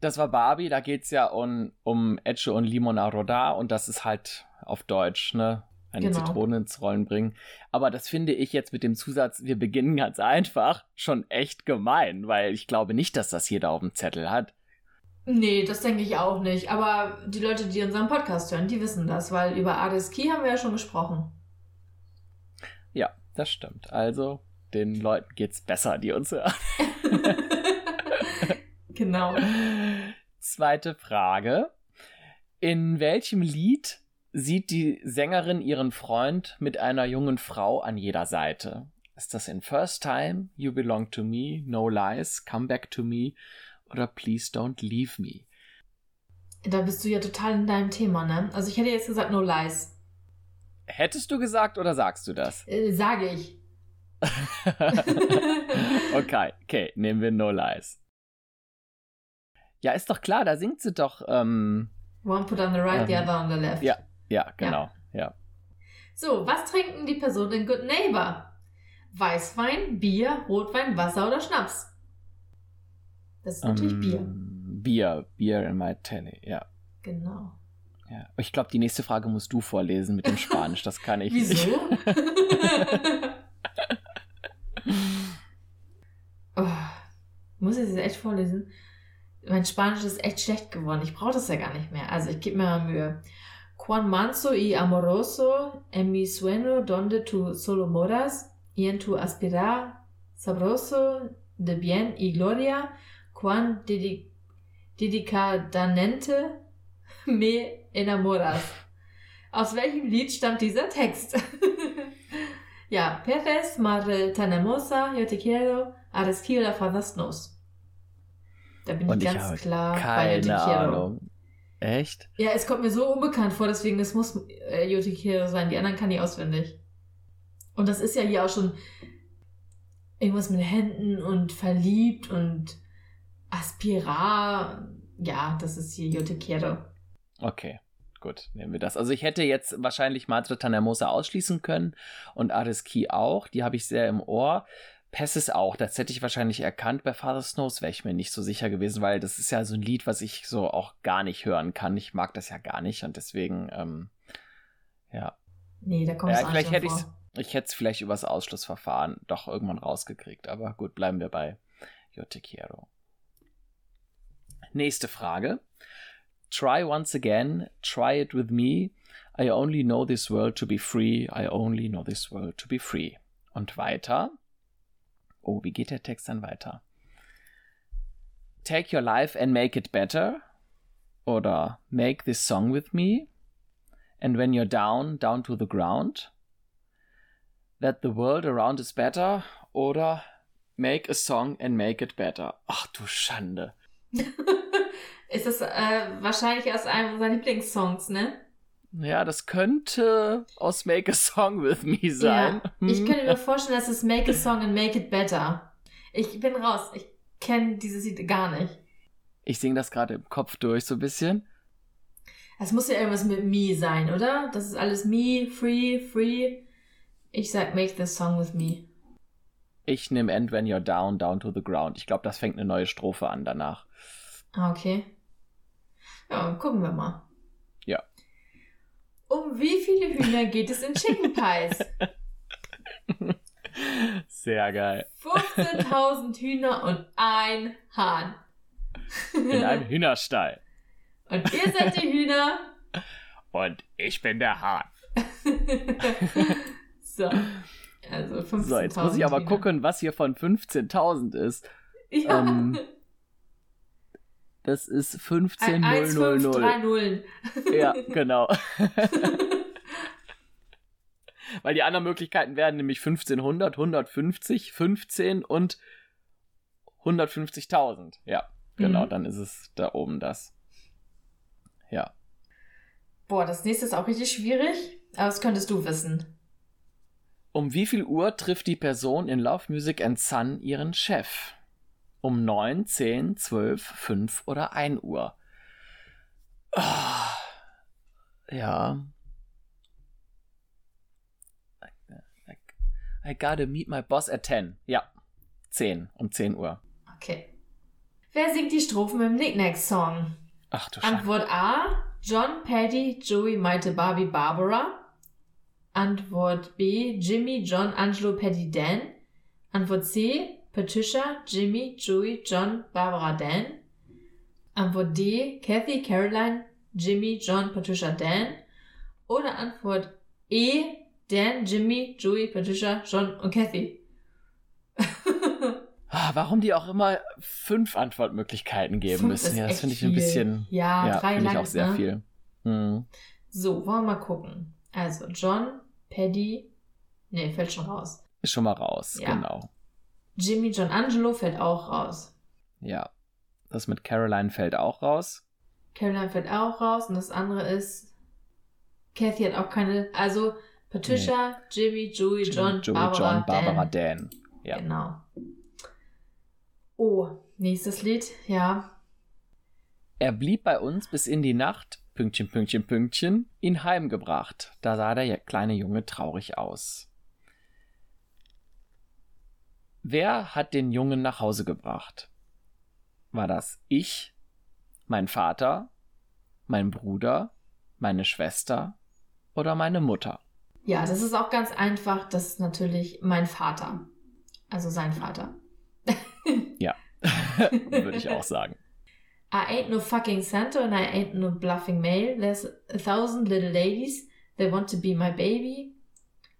Das war Barbie, da geht es ja um, um Etche und Limona Roda und das ist halt auf Deutsch, ne? Eine genau. Zitrone ins Rollen bringen. Aber das finde ich jetzt mit dem Zusatz, wir beginnen ganz einfach, schon echt gemein, weil ich glaube nicht, dass das jeder auf dem Zettel hat. Nee, das denke ich auch nicht. Aber die Leute, die unseren Podcast hören, die wissen das, weil über Ades Key haben wir ja schon gesprochen. Ja, das stimmt. Also, den Leuten geht's besser, die uns hören. [laughs] genau. Zweite Frage. In welchem Lied sieht die Sängerin ihren Freund mit einer jungen Frau an jeder Seite. Ist das in First Time, You Belong to Me, No Lies, Come Back to Me oder Please Don't Leave Me? Da bist du ja total in deinem Thema, ne? Also ich hätte jetzt gesagt No Lies. Hättest du gesagt oder sagst du das? Äh, sage ich. [laughs] okay, okay, nehmen wir No Lies. Ja, ist doch klar, da singt sie doch. Ähm, One put on the right, ähm, the other on the left. Ja, ja, genau. Ja. ja. So, was trinken die Personen in Good Neighbor? Weißwein, Bier, Rotwein, Wasser oder Schnaps? Das ist natürlich um, Bier. Bier, Bier in my telly, ja. Genau. Ja. Ich glaube, die nächste Frage musst du vorlesen mit dem Spanisch. Das kann ich Wieso? nicht. [laughs] oh, muss ich das echt vorlesen? Mein Spanisch ist echt schlecht geworden. Ich brauche das ja gar nicht mehr. Also ich gebe mir mal Mühe. Juan manso y amoroso en mi sueño donde tú solo moras y en tu aspirar sabroso de bien y gloria, cuán dedicadamente [laughs] me enamoras. Aus welchem Lied stammt dieser Text? [laughs] ja, Perez, Madre Tanemosa, Yo te quiero, Aresquio la Fadas Nos. Da bin Und ich ganz klar bei Yo te quiero. Echt? Ja, es kommt mir so unbekannt vor, deswegen, es muss äh, Yotikiro sein. Die anderen kann ich auswendig. Und das ist ja hier auch schon irgendwas mit Händen und verliebt und Aspira. Ja, das ist hier Yotikiro. Okay, gut, nehmen wir das. Also ich hätte jetzt wahrscheinlich Madre Tanemosa ausschließen können und Ariski auch. Die habe ich sehr im Ohr. Pessis auch, das hätte ich wahrscheinlich erkannt. Bei Father Snows wäre ich mir nicht so sicher gewesen, weil das ist ja so ein Lied, was ich so auch gar nicht hören kann. Ich mag das ja gar nicht und deswegen, ähm, ja. Nee, da kommt es ja, vielleicht hätte ich ich hätte es vielleicht übers Ausschlussverfahren doch irgendwann rausgekriegt, aber gut, bleiben wir bei quiero. Nächste Frage. Try once again, try it with me. I only know this world to be free. I only know this world to be free. Und weiter. Oh, wie geht der Text dann weiter? Take your life and make it better. Oder make this song with me. And when you're down, down to the ground. That the world around is better. Oder make a song and make it better. Ach du Schande. [laughs] ist das äh, wahrscheinlich aus einem seiner Lieblingssongs, ne? Ja, das könnte aus Make a Song with Me sein. Ja, ich könnte mir vorstellen, dass es Make a Song and Make it Better. Ich bin raus. Ich kenne dieses Lied gar nicht. Ich singe das gerade im Kopf durch so ein bisschen. Es muss ja irgendwas mit me sein, oder? Das ist alles me, free, free. Ich sag, make this song with me. Ich nehme End When You're Down, Down to the Ground. Ich glaube, das fängt eine neue Strophe an danach. Ah, okay. Ja, gucken wir mal. Um wie viele Hühner geht es in Chicken Pies? [laughs] Sehr geil. 15.000 Hühner und ein Hahn. In einem [laughs] Hühnerstall. Und ihr seid die Hühner. Und ich bin der Hahn. [laughs] so. Also 15.000. So, jetzt muss ich aber Hühner. gucken, was hier von 15.000 ist. Ja. Ähm, Das ist Ein- eins, fünf, drei 15000. Nullen. [laughs] Ja, genau. [laughs] Weil die anderen Möglichkeiten wären nämlich 1500, 150, 15 und 150.000. Ja, genau, Mhm. dann ist es da oben das. Ja. Boah, das nächste ist auch richtig schwierig. Aber das könntest du wissen. Um wie viel Uhr trifft die Person in Love Music and Sun ihren Chef? Um 9, 10, 12, 5 oder 1 Uhr? Ah, ja. I, gotta meet my boss at 10. Ja. 10. Um 10 Uhr. Okay. Wer singt die Strophen im Knickknack-Song? Ach du Scheiße. Antwort A. John, Paddy, Joey, Maite, Barbie, Barbara. Antwort B. Jimmy, John, Angelo, Paddy, Dan. Antwort C. Patricia, Jimmy, Joey, John, Barbara, Dan. Antwort D. Kathy, Caroline, Jimmy, John, Patricia, Dan. Oder Antwort E. Dan, Jimmy, Joey, Patricia, John und Kathy. [laughs] Ah, warum die auch immer fünf Antwortmöglichkeiten geben Fünf müssen. Ja, das finde ich ein bisschen. Ja, Ja, drei finde ich auch sehr ne? viel. Hm. So, wollen wir mal gucken. Also, John, Paddy. Nee, fällt schon raus. Ist schon mal raus, Ja. genau. Jimmy John Angelo fällt auch raus. Ja. Das mit Caroline fällt auch raus. Caroline fällt auch raus. Und das andere ist. Kathy hat auch keine. Also, Patricia, Jimmy, Joey, John, Joey, Barbara, John, Barbara, Dan. Dan. Ja. Genau. Oh, nächstes Lied. Ja. Er blieb bei uns bis in die Nacht, Pünktchen, Pünktchen, Pünktchen, ihn heimgebracht. Da sah der kleine Junge traurig aus. Wer hat den Jungen nach Hause gebracht? War das ich, mein Vater, mein Bruder, meine Schwester oder meine Mutter? Ja, das ist auch ganz einfach. Das ist natürlich mein Vater. Also sein Vater. [laughs] [laughs] Würde ich auch sagen. I ain't no fucking Santa and I ain't no bluffing male. There's a thousand little ladies that want to be my baby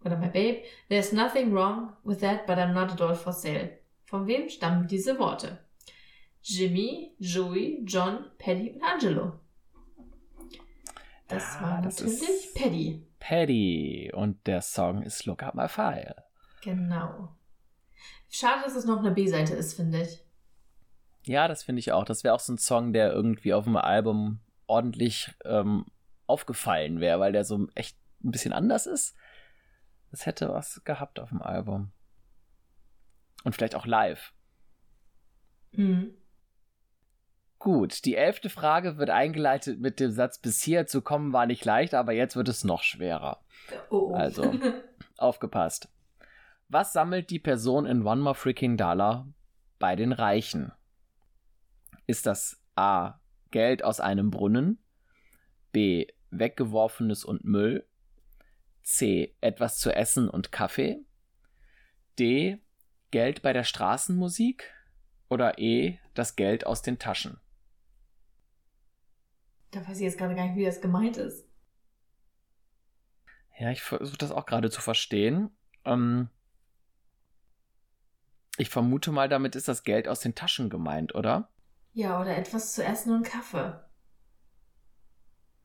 oder my babe. There's nothing wrong with that, but I'm not a doll for sale. Von wem stammen diese Worte? Jimmy, Joey, John, Paddy und Angelo. Das Ja, war das natürlich Paddy. Paddy und der Song ist Look Up My File. Genau. Schade, dass es noch eine B-Seite ist, finde ich. Ja, das finde ich auch. Das wäre auch so ein Song, der irgendwie auf dem Album ordentlich ähm, aufgefallen wäre, weil der so echt ein bisschen anders ist. Das hätte was gehabt auf dem Album. Und vielleicht auch live. Mhm. Gut, die elfte Frage wird eingeleitet mit dem Satz, bis hier zu kommen war nicht leicht, aber jetzt wird es noch schwerer. Oh, oh. Also. [laughs] Aufgepasst. Was sammelt die Person in One More Freaking Dollar bei den Reichen? Ist das A. Geld aus einem Brunnen? B. Weggeworfenes und Müll? C. Etwas zu essen und Kaffee? D. Geld bei der Straßenmusik? Oder E. Das Geld aus den Taschen? da weiß ich jetzt gerade gar nicht, wie das gemeint ist. Ja, ich versuche das auch gerade zu verstehen. Ähm, ich vermute mal, damit ist das Geld aus den Taschen gemeint, oder? Ja, oder etwas zu essen und Kaffee.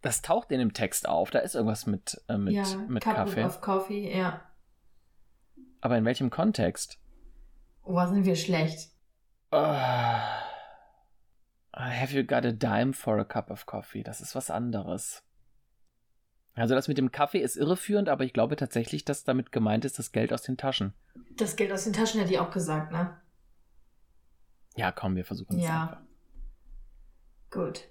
Das taucht in dem Text auf. Da ist irgendwas mit, äh, mit, ja, mit Cup Kaffee. of Coffee, ja. Aber in welchem Kontext? Oh, was sind wir schlecht. Ah. have you got a dime for a cup of coffee? Das ist was anderes. Also das mit dem Kaffee ist irreführend, aber ich glaube tatsächlich, dass damit gemeint ist, das Geld aus den Taschen. Das Geld aus den Taschen hätte ich auch gesagt, ne? Ja, komm, wir versuchen es Ja. einfach. Gut.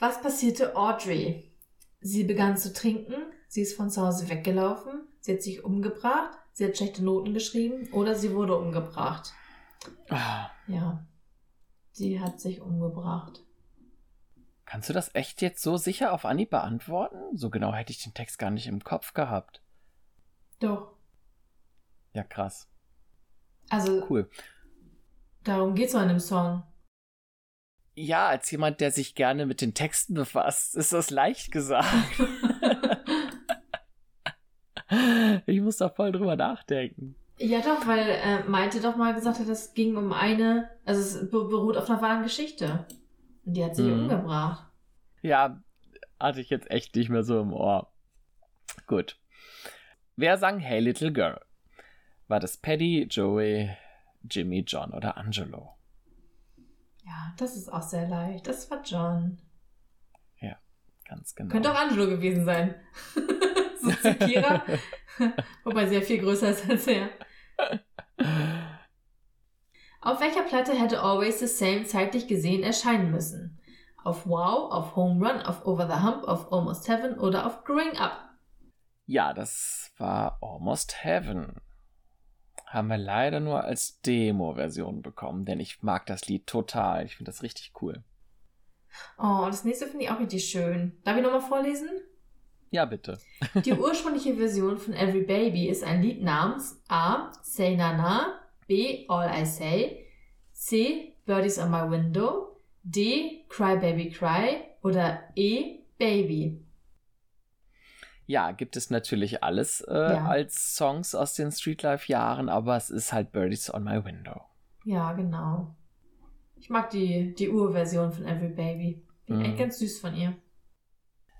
Was passierte Audrey? Sie begann zu trinken, sie ist von zu Hause weggelaufen, sie hat sich umgebracht, sie hat schlechte Noten geschrieben oder sie wurde umgebracht. Ah, Ja. Sie hat sich umgebracht. Kannst du das echt jetzt so sicher auf Anhieb beantworten? So genau hätte ich den Text gar nicht im Kopf gehabt. Doch. Ja, krass. Also, Cool. darum geht's auch in dem Song. Ja, als jemand, der sich gerne mit den Texten befasst, ist das leicht gesagt. [laughs] ich muss da voll drüber nachdenken. ja, doch, weil äh, Malte doch mal gesagt hat, es ging um eine, also es be beruht auf einer wahren Geschichte. Und die hat sich Mhm. umgebracht. Ja, hatte ich jetzt echt nicht mehr so im Ohr. Gut. Wer sang Hey Little Girl? War das Paddy, Joey, Jimmy, John oder Angelo? Ja, das ist auch sehr leicht. Das war John. Ganz genau. Könnte auch Angelo gewesen sein. [laughs] so Kira. [laughs] Wobei sie ja viel größer ist als er. Auf welcher Platte hätte Always the Same zeitlich gesehen erscheinen müssen? Auf Wow, auf Home Run, auf Over the Hump, auf Almost Heaven oder auf Growing Up? Ja, das war Almost Heaven. Haben wir leider nur als Demo-Version bekommen, denn ich mag das Lied total. Ich finde das richtig cool. Oh, das nächste finde ich auch richtig schön. Darf ich nochmal vorlesen? Ja, bitte. [laughs] Die ursprüngliche Version von Every Baby ist ein Lied namens A. Say Na Na, B. All I Say, C. Birdies on My Window, D. Cry Baby Cry oder E. Baby. Ja, gibt es natürlich alles äh, Ja. als Songs aus den Streetlife-Jahren, aber es ist halt Birdies on My Window. Ja, genau. Ich mag die, die Urversion von Every Baby. Finde ich Mhm. echt ganz süß von ihr.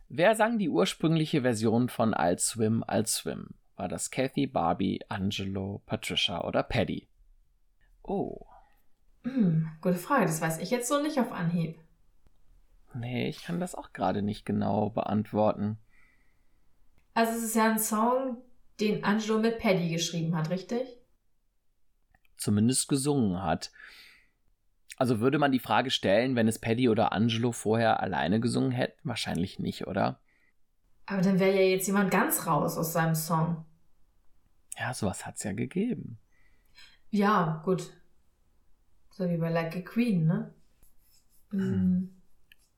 Wer sang die ursprüngliche Version von I'll Swim, I'll Swim? War das Kathy, Barbie, Angelo, Patricia oder Paddy? Oh, Hm, gute Frage, das weiß ich jetzt so nicht auf Anhieb. nee, ich kann das auch gerade nicht genau beantworten. Also es ist ja ein Song, den Angelo mit Paddy geschrieben hat, richtig? Zumindest gesungen hat. Also würde man die Frage stellen, wenn es Paddy oder Angelo vorher alleine gesungen hätten? Wahrscheinlich nicht, oder? Aber dann wäre ja jetzt jemand ganz raus aus seinem Song. Ja, sowas hat's ja gegeben. Ja, gut. So wie bei Like a Queen, ne? Hm.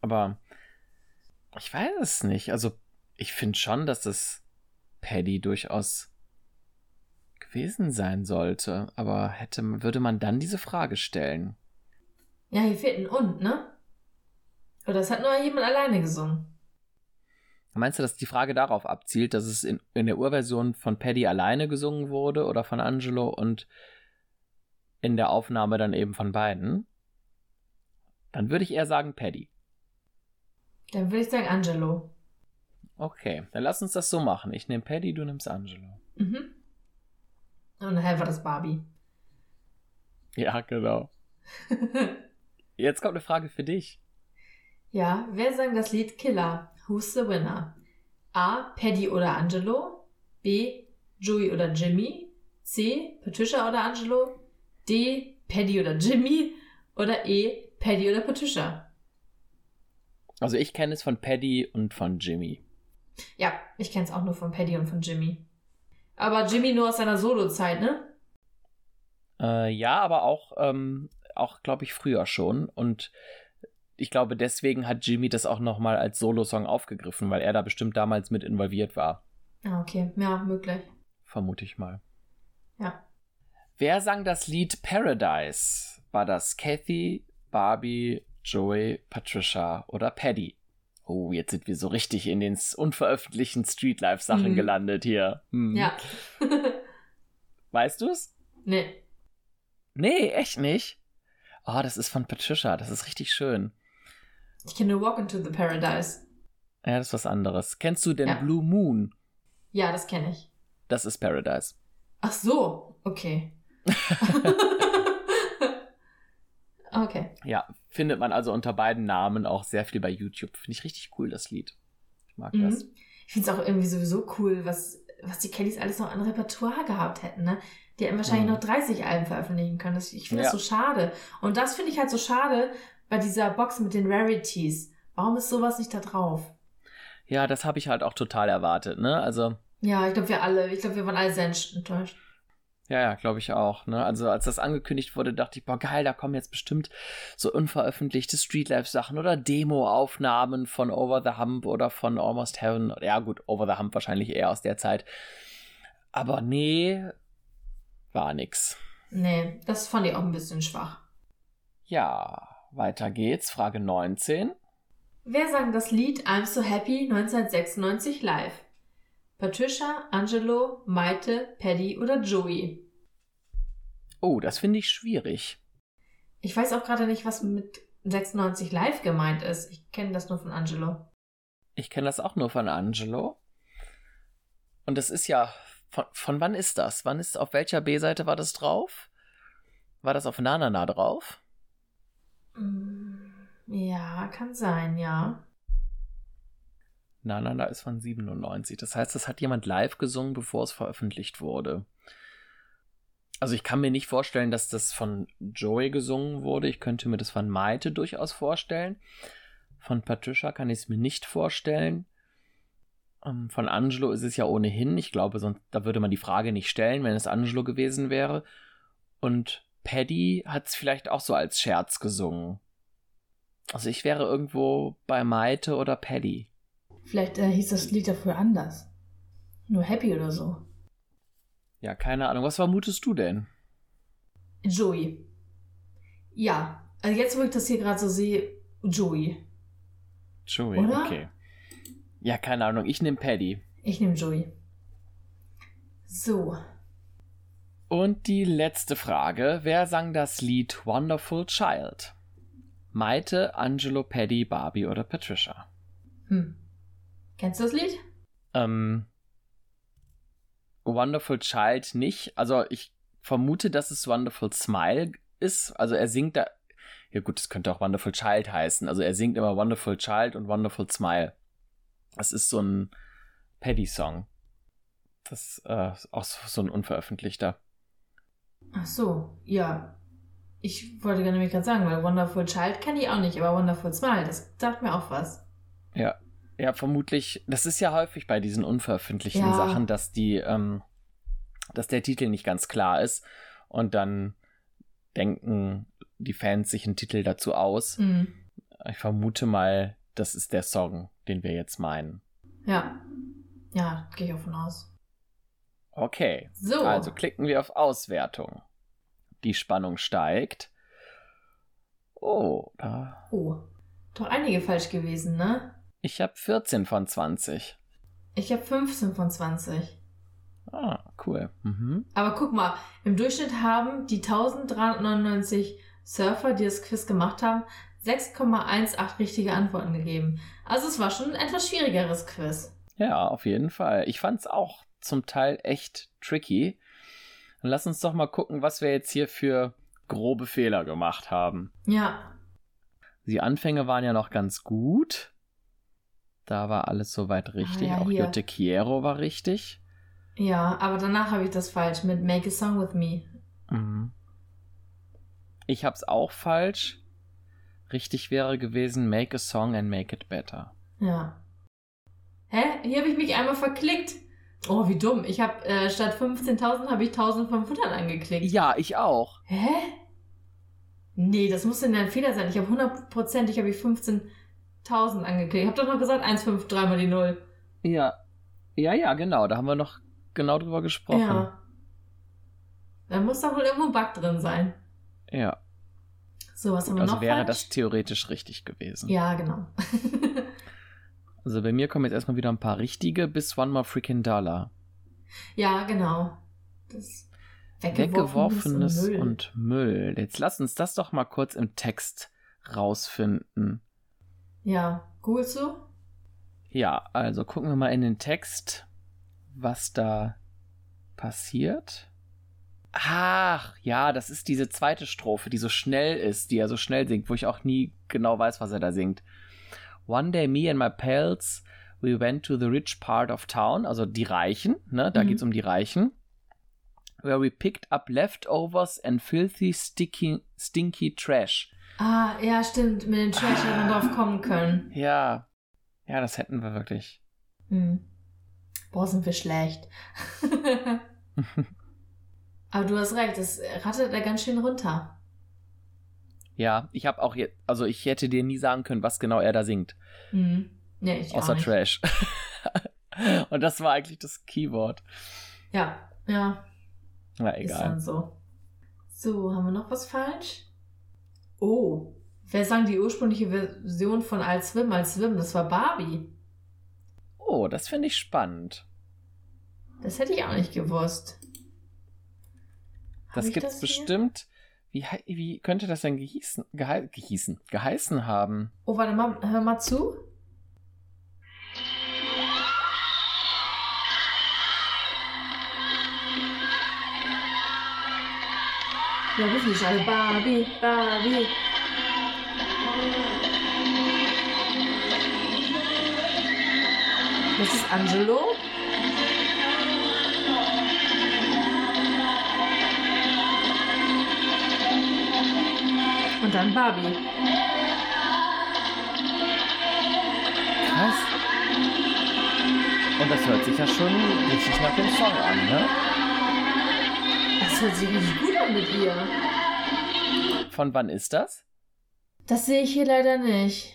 Aber ich weiß es nicht. Also ich finde schon, dass es Paddy durchaus gewesen sein sollte. Aber hätte, würde man dann diese Frage stellen? Ja, hier fehlt ein Und, ne? Oder es hat nur jemand alleine gesungen. Meinst du, dass die Frage darauf abzielt, dass es in, in der Urversion von Paddy alleine gesungen wurde oder von Angelo und in der Aufnahme dann eben von beiden? Dann würde ich eher sagen Paddy. Dann würde ich sagen Angelo. Okay, dann lass uns das so machen. Ich nehme Paddy, du nimmst Angelo. Mhm. Und nachher war das Barbie. Ja, genau. [laughs] Jetzt kommt eine Frage für dich. ja, wer sang das Lied Killer? Who's the winner? A. Paddy oder Angelo? B. Joey oder Jimmy? C. Patricia oder Angelo? D. Paddy oder Jimmy? Oder E. Paddy oder Patricia? Also ich kenne es von Paddy und von Jimmy. Ja, ich kenne es auch nur von Paddy und von Jimmy. Aber Jimmy nur aus seiner Solo-Zeit, ne? Äh, ja, aber auch, ähm, auch glaube ich, früher schon. Und ich glaube, deswegen hat Jimmy das auch nochmal als Solosong aufgegriffen, weil er da bestimmt damals mit involviert war. Ah, okay. Ja, möglich. Vermute ich mal. Ja. Wer sang das Lied Paradise? War das Kathy, Barbie, Joey, Patricia oder Paddy? Oh, jetzt sind wir so richtig in den unveröffentlichten Streetlife-Sachen Mhm. gelandet hier. Hm. Ja. [laughs] Weißt du's? nee. Nee, echt nicht. Oh, das ist von Patricia. Das ist richtig schön. Ich kenne Walk into the Paradise. Ja, das ist was anderes. Kennst du den Ja. Blue Moon? Ja, das kenne ich. Das ist Paradise. Ach so, okay. [laughs] okay. Ja, findet man also unter beiden Namen auch sehr viel bei YouTube. Finde ich richtig cool, das Lied. Ich mag das. Mhm. Ich finde es auch irgendwie sowieso cool, was, was die Kellys alles noch an Repertoire gehabt hätten, ne? Die hätten wahrscheinlich Mhm. noch 30 Alben veröffentlichen können. Das, ich finde Ja. das so schade. Und das finde ich halt so schade bei dieser Box mit den Rarities, Warum ist sowas nicht da drauf? Ja, das habe ich halt auch total erwartet, ne? Also. Ja, ich glaube, wir alle, ich glaube, wir waren alle sehr enttäuscht. Ja, ja, glaube ich auch. Ne? Also als das angekündigt wurde, dachte ich, boah, geil, da kommen jetzt bestimmt so unveröffentlichte Streetlife-Sachen oder Demo-Aufnahmen von Over the Hump oder von Almost Heaven. Ja gut, Over the Hump wahrscheinlich eher aus der Zeit. Aber nee, war nix. Nee, das fand ich auch ein bisschen schwach. Ja, weiter geht's. Frage 19. Wer sang das Lied I'm So Happy 1996 live? Patricia, Angelo, Maite, Paddy oder Joey? Oh, das finde ich schwierig. Ich weiß auch gerade nicht, was mit 96 live gemeint ist. Ich kenne das nur von Angelo. Ich kenne das auch nur von Angelo. Und das ist ja. Von, von wann ist das? Wann ist auf welcher B-Seite war das drauf? War das auf Nanana drauf? Mm, ja, kann sein, ja. Na, na, na ist von 97. Das heißt, das hat jemand live gesungen, bevor es veröffentlicht wurde. Also ich kann mir nicht vorstellen, dass das von Joey gesungen wurde. Ich könnte mir das von Maite durchaus vorstellen. Von Patricia kann ich es mir nicht vorstellen. Ähm, von Angelo ist es ja ohnehin. Ich glaube, sonst, da würde man die Frage nicht stellen, wenn es Angelo gewesen wäre. Und Paddy hat es vielleicht auch so als Scherz gesungen. Also ich wäre irgendwo bei Maite oder Paddy. Vielleicht äh, hieß das Lied dafür anders. Nur Happy oder so. Ja, keine Ahnung. Was vermutest du denn? Joey. Ja, also jetzt, wo ich das hier gerade so sehe, Joey. Joey, oder? okay. Ja, keine Ahnung. Ich nehme Paddy. Ich nehme Joey. So. Und die letzte Frage. Wer sang das Lied Wonderful Child? Maite, Angelo, Paddy, Barbie oder Patricia? Hm. Kennst du das Lied? Ähm, Wonderful Child nicht. Also ich vermute, dass es Wonderful Smile ist. Also er singt da. Ja gut, es könnte auch Wonderful Child heißen. Also er singt immer Wonderful Child und Wonderful Smile. Das ist so ein Paddy-Song. Das äh, ist auch so ein unveröffentlichter. Ach so, ja. Ich wollte nämlich gerade sagen, weil Wonderful Child kenne ich auch nicht, aber Wonderful Smile, das sagt mir auch was. Ja, ja, vermutlich. Das ist ja häufig bei diesen unveröffentlichten ja. Sachen, dass die, ähm, dass der Titel nicht ganz klar ist und dann denken die Fans sich einen Titel dazu aus. Mhm. Ich vermute mal, das ist der Song, den wir jetzt meinen. Ja. Ja, gehe ich auch von aus. Okay. So. Also klicken wir auf Auswertung. Die Spannung steigt. Oh, da. Oh. Doch einige falsch gewesen, ne? Ich habe 14 von 20. Ich habe 15 von 20. Ah, cool. Mhm. Aber guck mal, im Durchschnitt haben die 1399 Surfer, die das Quiz gemacht haben, 6,18 richtige Antworten gegeben. Also es war schon ein etwas schwierigeres Quiz. Ja, auf jeden Fall. Ich fand es auch zum Teil echt tricky. Dann lass uns doch mal gucken, was wir jetzt hier für grobe Fehler gemacht haben. Ja. Die Anfänge waren ja noch ganz gut. Da war alles soweit richtig. Ah, ja, Auch hier. Jote Quiero war richtig. Ja, aber danach habe ich das falsch mit Make a Song with Me. Mhm. Ich habe es auch falsch. Richtig wäre gewesen Make a Song and Make it Better. Ja. Hä? Hier habe ich mich einmal verklickt. Oh, wie dumm. Ich habe äh, statt 15.000 habe ich 1.500 angeklickt. Ja, ich auch. Hä? Nee, das muss denn ein Fehler sein. Ich habe 100%, ich habe 15 1000 angeklickt. Ich hab doch noch gesagt 153 mal die 0. Ja. Ja, ja, genau. Da haben wir noch genau drüber gesprochen. Ja. Da muss doch wohl irgendwo ein Bug drin sein. Ja. So, was haben wir also noch wäre falsch? das theoretisch richtig gewesen. Ja, genau. [laughs] also bei mir kommen jetzt erstmal wieder ein paar richtige bis One More Freaking Dollar. Ja, genau. Das Weggeworfenes, und, Müll. und Müll. Jetzt lass uns das doch mal kurz im Text rausfinden. Ja, googelst du? Ja, also gucken wir mal in den Text, was da passiert. Ach, ja, das ist diese zweite Strophe, die so schnell ist, die er so schnell singt, wo ich auch nie genau weiß, was er da singt. One day me and my pals, we went to the rich part of town, also die Reichen, ne, da mhm. geht's um die Reichen, where we picked up leftovers and filthy, sticky, stinky trash. Ah, ja, stimmt. Mit dem Trash hätte man drauf kommen können. Ja. Ja, das hätten wir wirklich. Hm. Boah, sind wir schlecht. [laughs] Aber du hast recht, das rattet er ganz schön runter. Ja, ich habe auch jetzt, also ich hätte dir nie sagen können, was genau er da singt. Hm. Nee, ich Außer. Trash. [laughs] Und das war eigentlich das Keyword. Ja, ja, Na ist egal. dann so. So, haben wir noch was falsch? Oh, wer sang die ursprüngliche Version von Als Swim, als Swim? Das war Barbie. Oh, das finde ich spannend. Das hätte ich auch nicht gewusst. Hab Das gibt's hier? bestimmt. Wie, wie könnte das denn gehießen, gehei, gehießen, geheißen haben? Oh, warte mal, hör mal zu. Ja, rufen die alle Barbie, Barbie. Das ist Angelo. Und dann Barbie. Krass. Und das hört sich ja schon richtig nach dem Song an, ne? Das hört sich richtig gut an mit ihr. Von wann ist das? Das sehe ich hier leider nicht.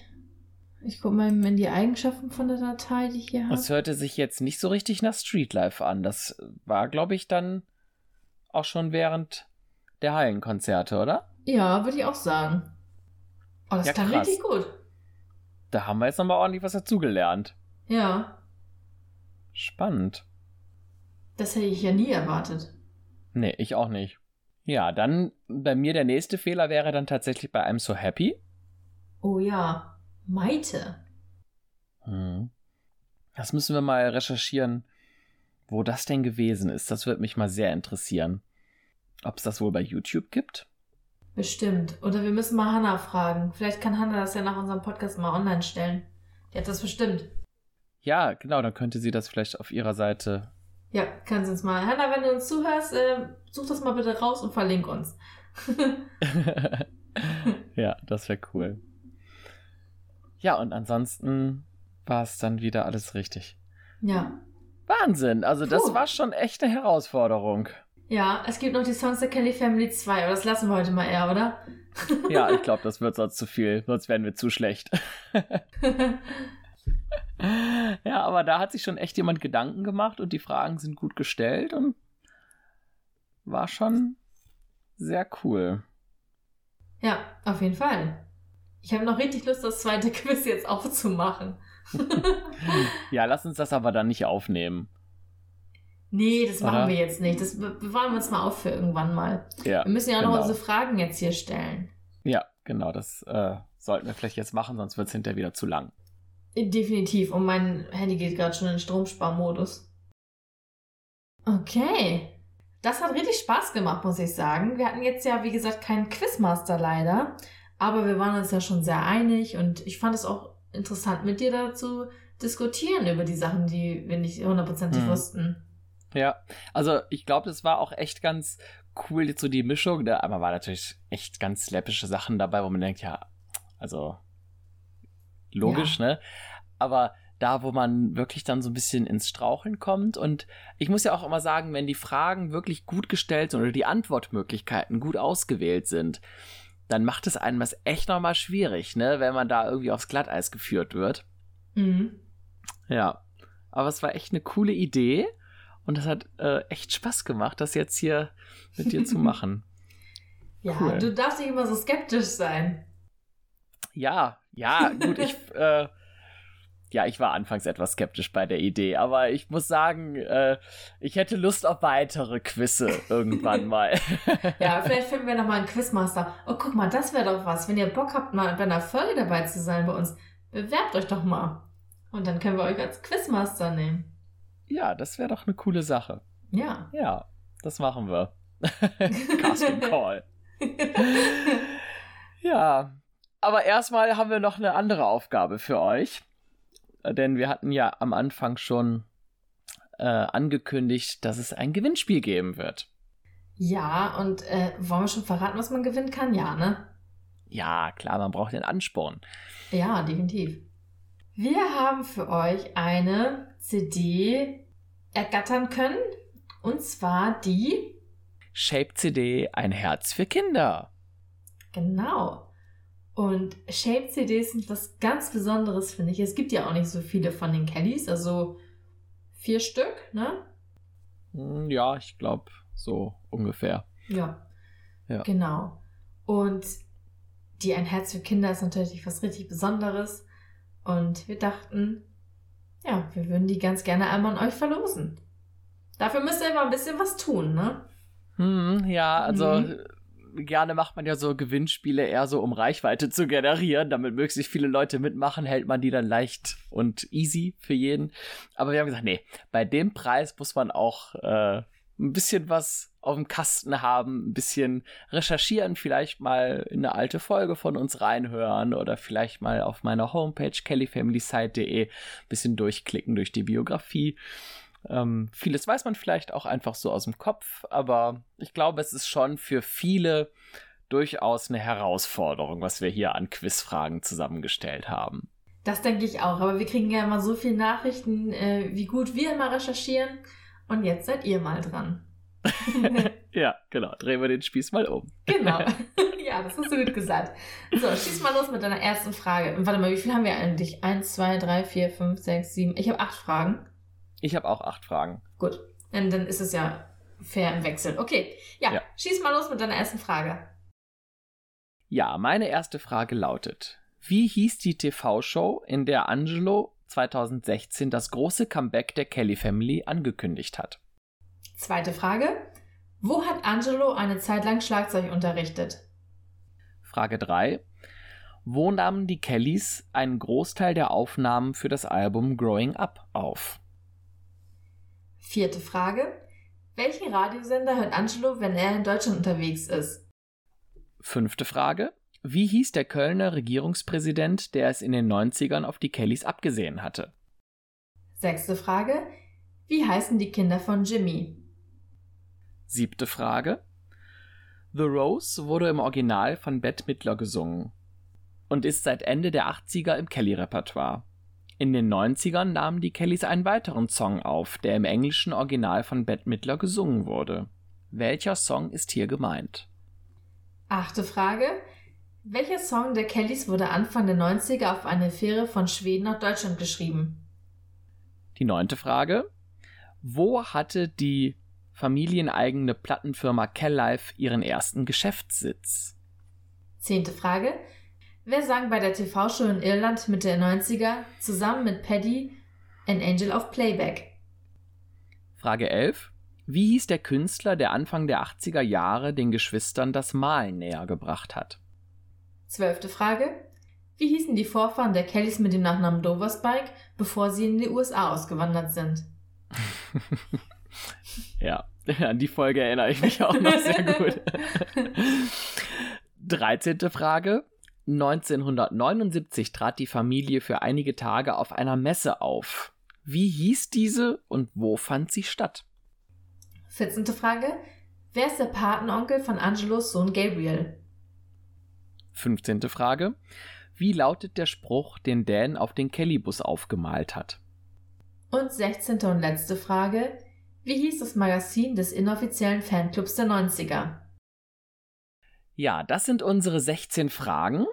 Ich gucke mal in die Eigenschaften von der Datei, die ich hier habe. Es hörte sich jetzt nicht so richtig nach Streetlife an. Das war, glaube ich, dann auch schon während der Hallenkonzerte, oder? Ja, würde ich auch sagen. Oh, das Ja, klang krass. richtig gut. Da haben wir jetzt nochmal ordentlich was dazugelernt. Ja, Spannend. das hätte ich ja nie erwartet. Nee, ich auch nicht. Ja, dann bei mir der nächste Fehler wäre dann tatsächlich bei I'm So Happy. Oh ja, Maite. Hm. Das müssen wir mal recherchieren, wo das denn gewesen ist. Das würde mich mal sehr interessieren. Ob es das wohl bei YouTube gibt? Bestimmt. Oder wir müssen mal Hannah fragen. Vielleicht kann Hannah das ja nach unserem Podcast mal online stellen. Die hat das bestimmt. Ja, genau, dann könnte sie das vielleicht auf ihrer Seite. Ja, kann sie uns mal. Hannah, wenn du uns zuhörst, äh, such das mal bitte raus und verlink uns. [laughs] ja, das wäre cool. Ja, und ansonsten war es dann wieder alles richtig. ja. Wahnsinn, also das Puh. war schon echt eine Herausforderung. Ja, es gibt noch die Songs der Kelly Family 2, aber das lassen wir heute mal eher, oder? Ja, ich [laughs] glaube, das wird sonst zu viel, sonst werden wir zu schlecht. [laughs] ja, aber da hat sich schon echt jemand Gedanken gemacht und die Fragen sind gut gestellt und war schon sehr cool. ja, auf jeden Fall. Ich habe noch richtig Lust, das zweite [laughs] Quiz jetzt aufzumachen. [laughs] Ja, lass uns das aber dann nicht aufnehmen. nee, das machen Oder? wir jetzt nicht. Das be- bewahren wir uns mal auf für irgendwann mal. Ja, Wir müssen ja auch noch genau. unsere Fragen jetzt hier stellen. ja genau, das äh, sollten wir vielleicht jetzt machen, sonst wird es hinterher wieder zu lang. Definitiv. Und mein Handy geht gerade schon in Stromsparmodus. Okay. Das hat richtig Spaß gemacht, muss ich sagen. Wir hatten jetzt ja, wie gesagt, keinen Quizmaster leider. Aber wir waren uns ja schon sehr einig und ich fand es auch interessant, mit dir dazu diskutieren über die Sachen, die wir nicht hundertprozentig Mhm. wussten. Ja, also ich glaube, das war auch echt ganz cool, so die Mischung. Da aber war natürlich echt ganz läppische Sachen dabei, wo man denkt, ja, also logisch, ne? Aber da, wo man wirklich dann so ein bisschen ins Straucheln kommt. Und ich muss ja auch immer sagen, wenn die Fragen wirklich gut gestellt sind oder die Antwortmöglichkeiten gut ausgewählt sind, dann macht es einem das echt nochmal schwierig, ne? Wenn man da irgendwie aufs Glatteis geführt wird. Mhm. Ja, aber es war echt eine coole Idee und das hat äh, echt Spaß gemacht, das jetzt hier mit dir zu [laughs] machen. Ja, Cool. du darfst nicht immer so skeptisch sein. Ja, ja, gut, ich, [laughs] äh, ja, ich war anfangs etwas skeptisch bei der Idee, aber ich muss sagen, äh, ich hätte Lust auf weitere Quizze irgendwann [laughs] mal. Ja, [laughs] vielleicht finden wir nochmal einen Quizmaster. Oh, guck mal, das wäre doch was. Wenn ihr Bock habt, mal bei einer Folge dabei zu sein bei uns, bewerbt euch doch mal. Und dann können wir euch als Quizmaster nehmen. ja, das wäre doch eine coole Sache. Ja. Ja, das machen wir. Casting Call. Ja, aber erstmal haben wir noch eine andere Aufgabe für euch. Äh, Denn wir hatten ja am Anfang schon äh, angekündigt, dass es ein Gewinnspiel geben wird. Ja, und äh, wollen wir schon verraten, was man gewinnen kann? Ja, ne? Ja, klar, man braucht den Ansporn. Ja, definitiv. Wir haben für euch eine CD ergattern können. Und zwar die Shape CD Ein Herz für Kinder. Genau. Und Shape CDs sind was ganz Besonderes, finde ich. Es gibt ja auch nicht so viele von den Kellys, also vier Stück, ne? Hm, ja, ich glaube, so ungefähr. Ja. ja. Genau. Und die Ein Herz für Kinder ist natürlich was richtig Besonderes. Und wir dachten, ja, wir würden die ganz gerne einmal an euch verlosen. Dafür müsst ihr immer ein bisschen was tun, ne? Hm, ja, also mhm. Gerne macht man ja so Gewinnspiele eher so, um Reichweite zu generieren. Damit möglichst viele Leute mitmachen, hält man die dann leicht und easy für jeden. Aber wir haben gesagt, nee, bei dem Preis muss man auch äh, ein bisschen was auf dem Kasten haben, ein bisschen recherchieren, vielleicht mal in eine alte Folge von uns reinhören oder vielleicht mal auf meiner Homepage kellyfamilysite.de ein bisschen durchklicken durch die Biografie. Ähm, vieles weiß man vielleicht auch einfach so aus dem Kopf, aber ich glaube, es ist schon für viele durchaus eine Herausforderung, was wir hier an Quizfragen zusammengestellt haben. Das denke ich auch, aber wir kriegen ja immer so viele Nachrichten, äh, wie gut wir immer recherchieren. Und jetzt seid ihr mal dran. [laughs] ja, genau. Drehen wir den Spieß mal um. genau. [laughs] [laughs] Ja, das hast du gut gesagt. So, schieß mal los mit deiner ersten Frage. Warte mal, wie viel haben wir eigentlich? Eins, zwei, drei, vier, fünf, sechs, sieben. Ich habe acht Fragen. Ich habe auch acht Fragen. Gut. Und dann ist es ja fair im Wechsel. Okay. Ja, ja, schieß mal los mit deiner ersten Frage. Ja, meine erste Frage lautet: Wie hieß die TV-Show, in der Angelo 2016 das große Comeback der Kelly Family angekündigt hat? Zweite Frage. Wo hat Angelo eine Zeit lang Schlagzeug unterrichtet? Frage 3. Wo nahmen die Kellys einen Großteil der Aufnahmen für das Album Growing Up auf? Vierte Frage. Welchen Radiosender hört Angelo, wenn er in Deutschland unterwegs ist? Fünfte Frage. Wie hieß der Kölner Regierungspräsident, der es in den 90ern auf die Kellys abgesehen hatte? Sechste Frage. Wie heißen die Kinder von Jimmy? Siebte Frage. The Rose wurde im Original von Bette Midler gesungen und ist seit Ende der 80er im Kelly-Repertoire. In den 90ern nahmen die Kellys einen weiteren Song auf, der im englischen Original von Bette Midler gesungen wurde. Welcher Song ist hier gemeint? Achte Frage. Welcher Song der Kellys wurde Anfang der 90er auf eine Fähre von Schweden nach Deutschland geschrieben? Die neunte Frage. Wo hatte die familieneigene Plattenfirma Kell-Life ihren ersten Geschäftssitz? Zehnte Frage. Wer sang bei der TV-Show in Irland Mitte der 90er zusammen mit Paddy An Angel of Playback? Frage 11. Wie hieß der Künstler, der Anfang der 80er Jahre den Geschwistern das Malen näher gebracht hat? Zwölfte Frage. Wie hießen die Vorfahren der Kellys mit dem Nachnamen Doverspike, bevor sie in die USA ausgewandert sind? [laughs] ja, an die Folge erinnere ich mich auch noch sehr [laughs] gut. 13. Frage. 1979 trat die Familie für einige Tage auf einer Messe auf. Wie hieß diese und wo fand sie statt? 14. Frage. Wer ist der Patenonkel von Angelos Sohn Gabriel? 15. Frage. Wie lautet der Spruch, den Dan auf den Kellybus aufgemalt hat? Und 16. und letzte Frage. Wie hieß das Magazin des inoffiziellen Fanclubs der 90er? Ja, das sind unsere 16 Fragen.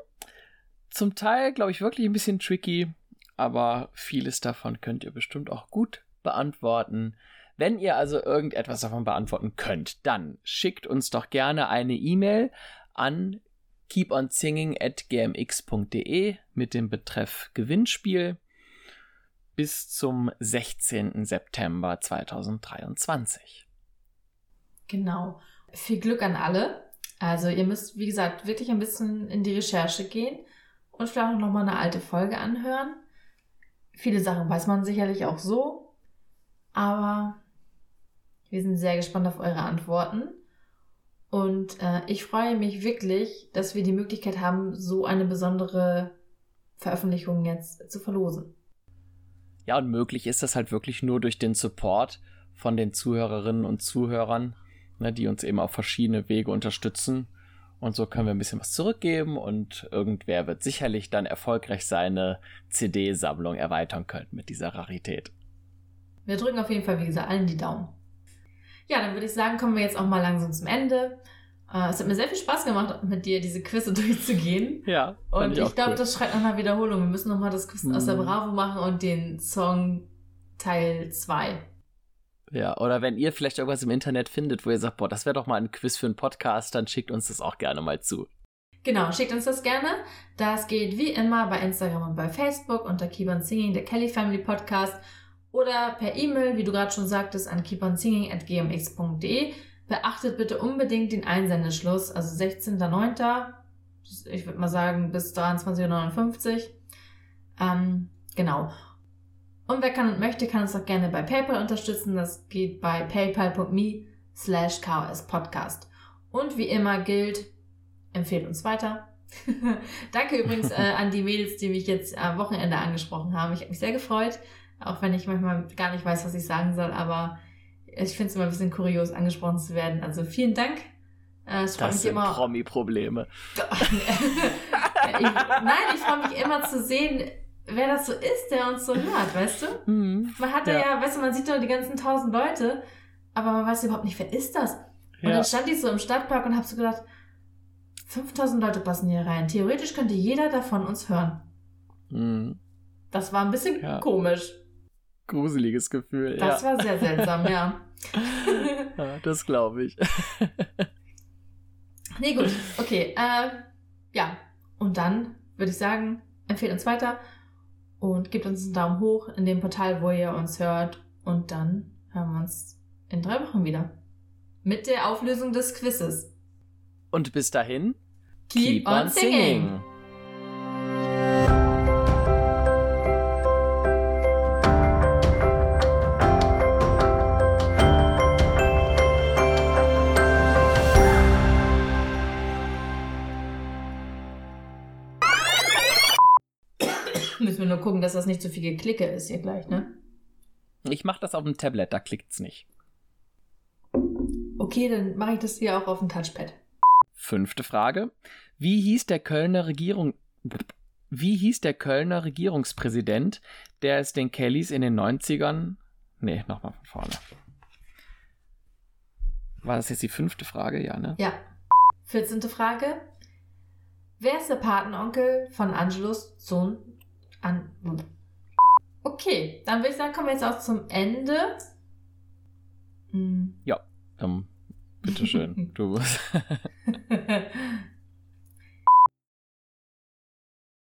Zum Teil, glaube ich, wirklich ein bisschen tricky, aber vieles davon könnt ihr bestimmt auch gut beantworten. Wenn ihr also irgendetwas davon beantworten könnt, dann schickt uns doch gerne eine E-Mail an keeponsinging at gmx.de mit dem Betreff Gewinnspiel bis zum 16. September 2023. Genau. Viel Glück an alle. Also ihr müsst, wie gesagt, wirklich ein bisschen in die Recherche gehen und vielleicht auch nochmal eine alte Folge anhören. Viele Sachen weiß man sicherlich auch so, aber wir sind sehr gespannt auf eure Antworten. Und äh, ich freue mich wirklich, dass wir die Möglichkeit haben, so eine besondere Veröffentlichung jetzt zu verlosen. Ja, und möglich ist das halt wirklich nur durch den Support von den Zuhörerinnen und Zuhörern ne, die uns eben auf verschiedene Wege unterstützen. Und so können wir ein bisschen was zurückgeben und irgendwer wird sicherlich dann erfolgreich seine CD-Sammlung erweitern können mit dieser Rarität. Wir drücken auf jeden Fall, wie gesagt, allen die Daumen. Ja, dann würde ich sagen, kommen wir jetzt auch mal langsam zum Ende. Uh, es hat mir sehr viel Spaß gemacht, mit dir diese Quizze [laughs] durchzugehen. Ja. Und ich, ich glaube, cool. das schreit nach einer Wiederholung. Wir müssen nochmal das Quiz aus der mhm. Bravo machen und den Song Teil 2. Ja, oder wenn ihr vielleicht irgendwas im Internet findet, wo ihr sagt, boah, das wäre doch mal ein Quiz für einen Podcast, dann schickt uns das auch gerne mal zu. Genau, schickt uns das gerne. Das geht wie immer bei Instagram und bei Facebook unter Keep on Singing, der Kelly Family Podcast. Oder per E-Mail, wie du gerade schon sagtest, an keeponsinging.gmx.de. Beachtet bitte unbedingt den Einsendeschluss, also 16.09. Ich würde mal sagen bis 23.59 Uhr. Ähm, genau. Und wer kann und möchte, kann uns auch gerne bei PayPal unterstützen. Das geht bei paypal.me slash Podcast. Und wie immer gilt, empfehlt uns weiter. [laughs] Danke übrigens äh, an die Mädels, die mich jetzt am Wochenende angesprochen haben. Ich habe mich sehr gefreut, auch wenn ich manchmal gar nicht weiß, was ich sagen soll, aber ich finde es immer ein bisschen kurios, angesprochen zu werden. Also vielen Dank. Äh, es das sind immer... Promi-Probleme. [laughs] nein, ich freue mich immer zu sehen, wer das so ist, der uns so hört, weißt du? Mhm. Man hat ja. ja, weißt du, man sieht doch die ganzen tausend Leute, aber man weiß überhaupt nicht, wer ist das? Und ja. dann stand ich so im Stadtpark und hab so gedacht, 5000 Leute passen hier rein. Theoretisch könnte jeder davon uns hören. Mhm. Das war ein bisschen ja. komisch. Gruseliges Gefühl. Das war sehr seltsam, ja. [laughs] ja das glaube ich. [laughs] nee, gut. Okay. Äh, ja. Und dann würde ich sagen, empfehlt uns weiter und gebt uns einen Daumen hoch in dem Portal, wo ihr uns hört. Und dann hören wir uns in drei Wochen wieder. Mit der Auflösung des Quizzes. Und bis dahin, keep, keep on, singing. singing. Nur gucken, dass das nicht zu viel Geklicke ist hier gleich, ne? Ich mache das auf dem Tablet, da klickt's nicht. Okay, dann mache ich das hier auch auf dem Touchpad. Fünfte Frage. Wie hieß der Kölner Regierung wie hieß der Kölner Regierungspräsident, der es den Kellys in den 90ern. Nee, nochmal von vorne. War das jetzt die fünfte Frage? Ja, ne? Ja. 14. Frage. Wer ist der Patenonkel von Angelos Sohn an. Okay, dann würde ich sagen, kommen wir jetzt auch zum Ende. Hm. Ja, dann bitteschön. [laughs] du. [laughs]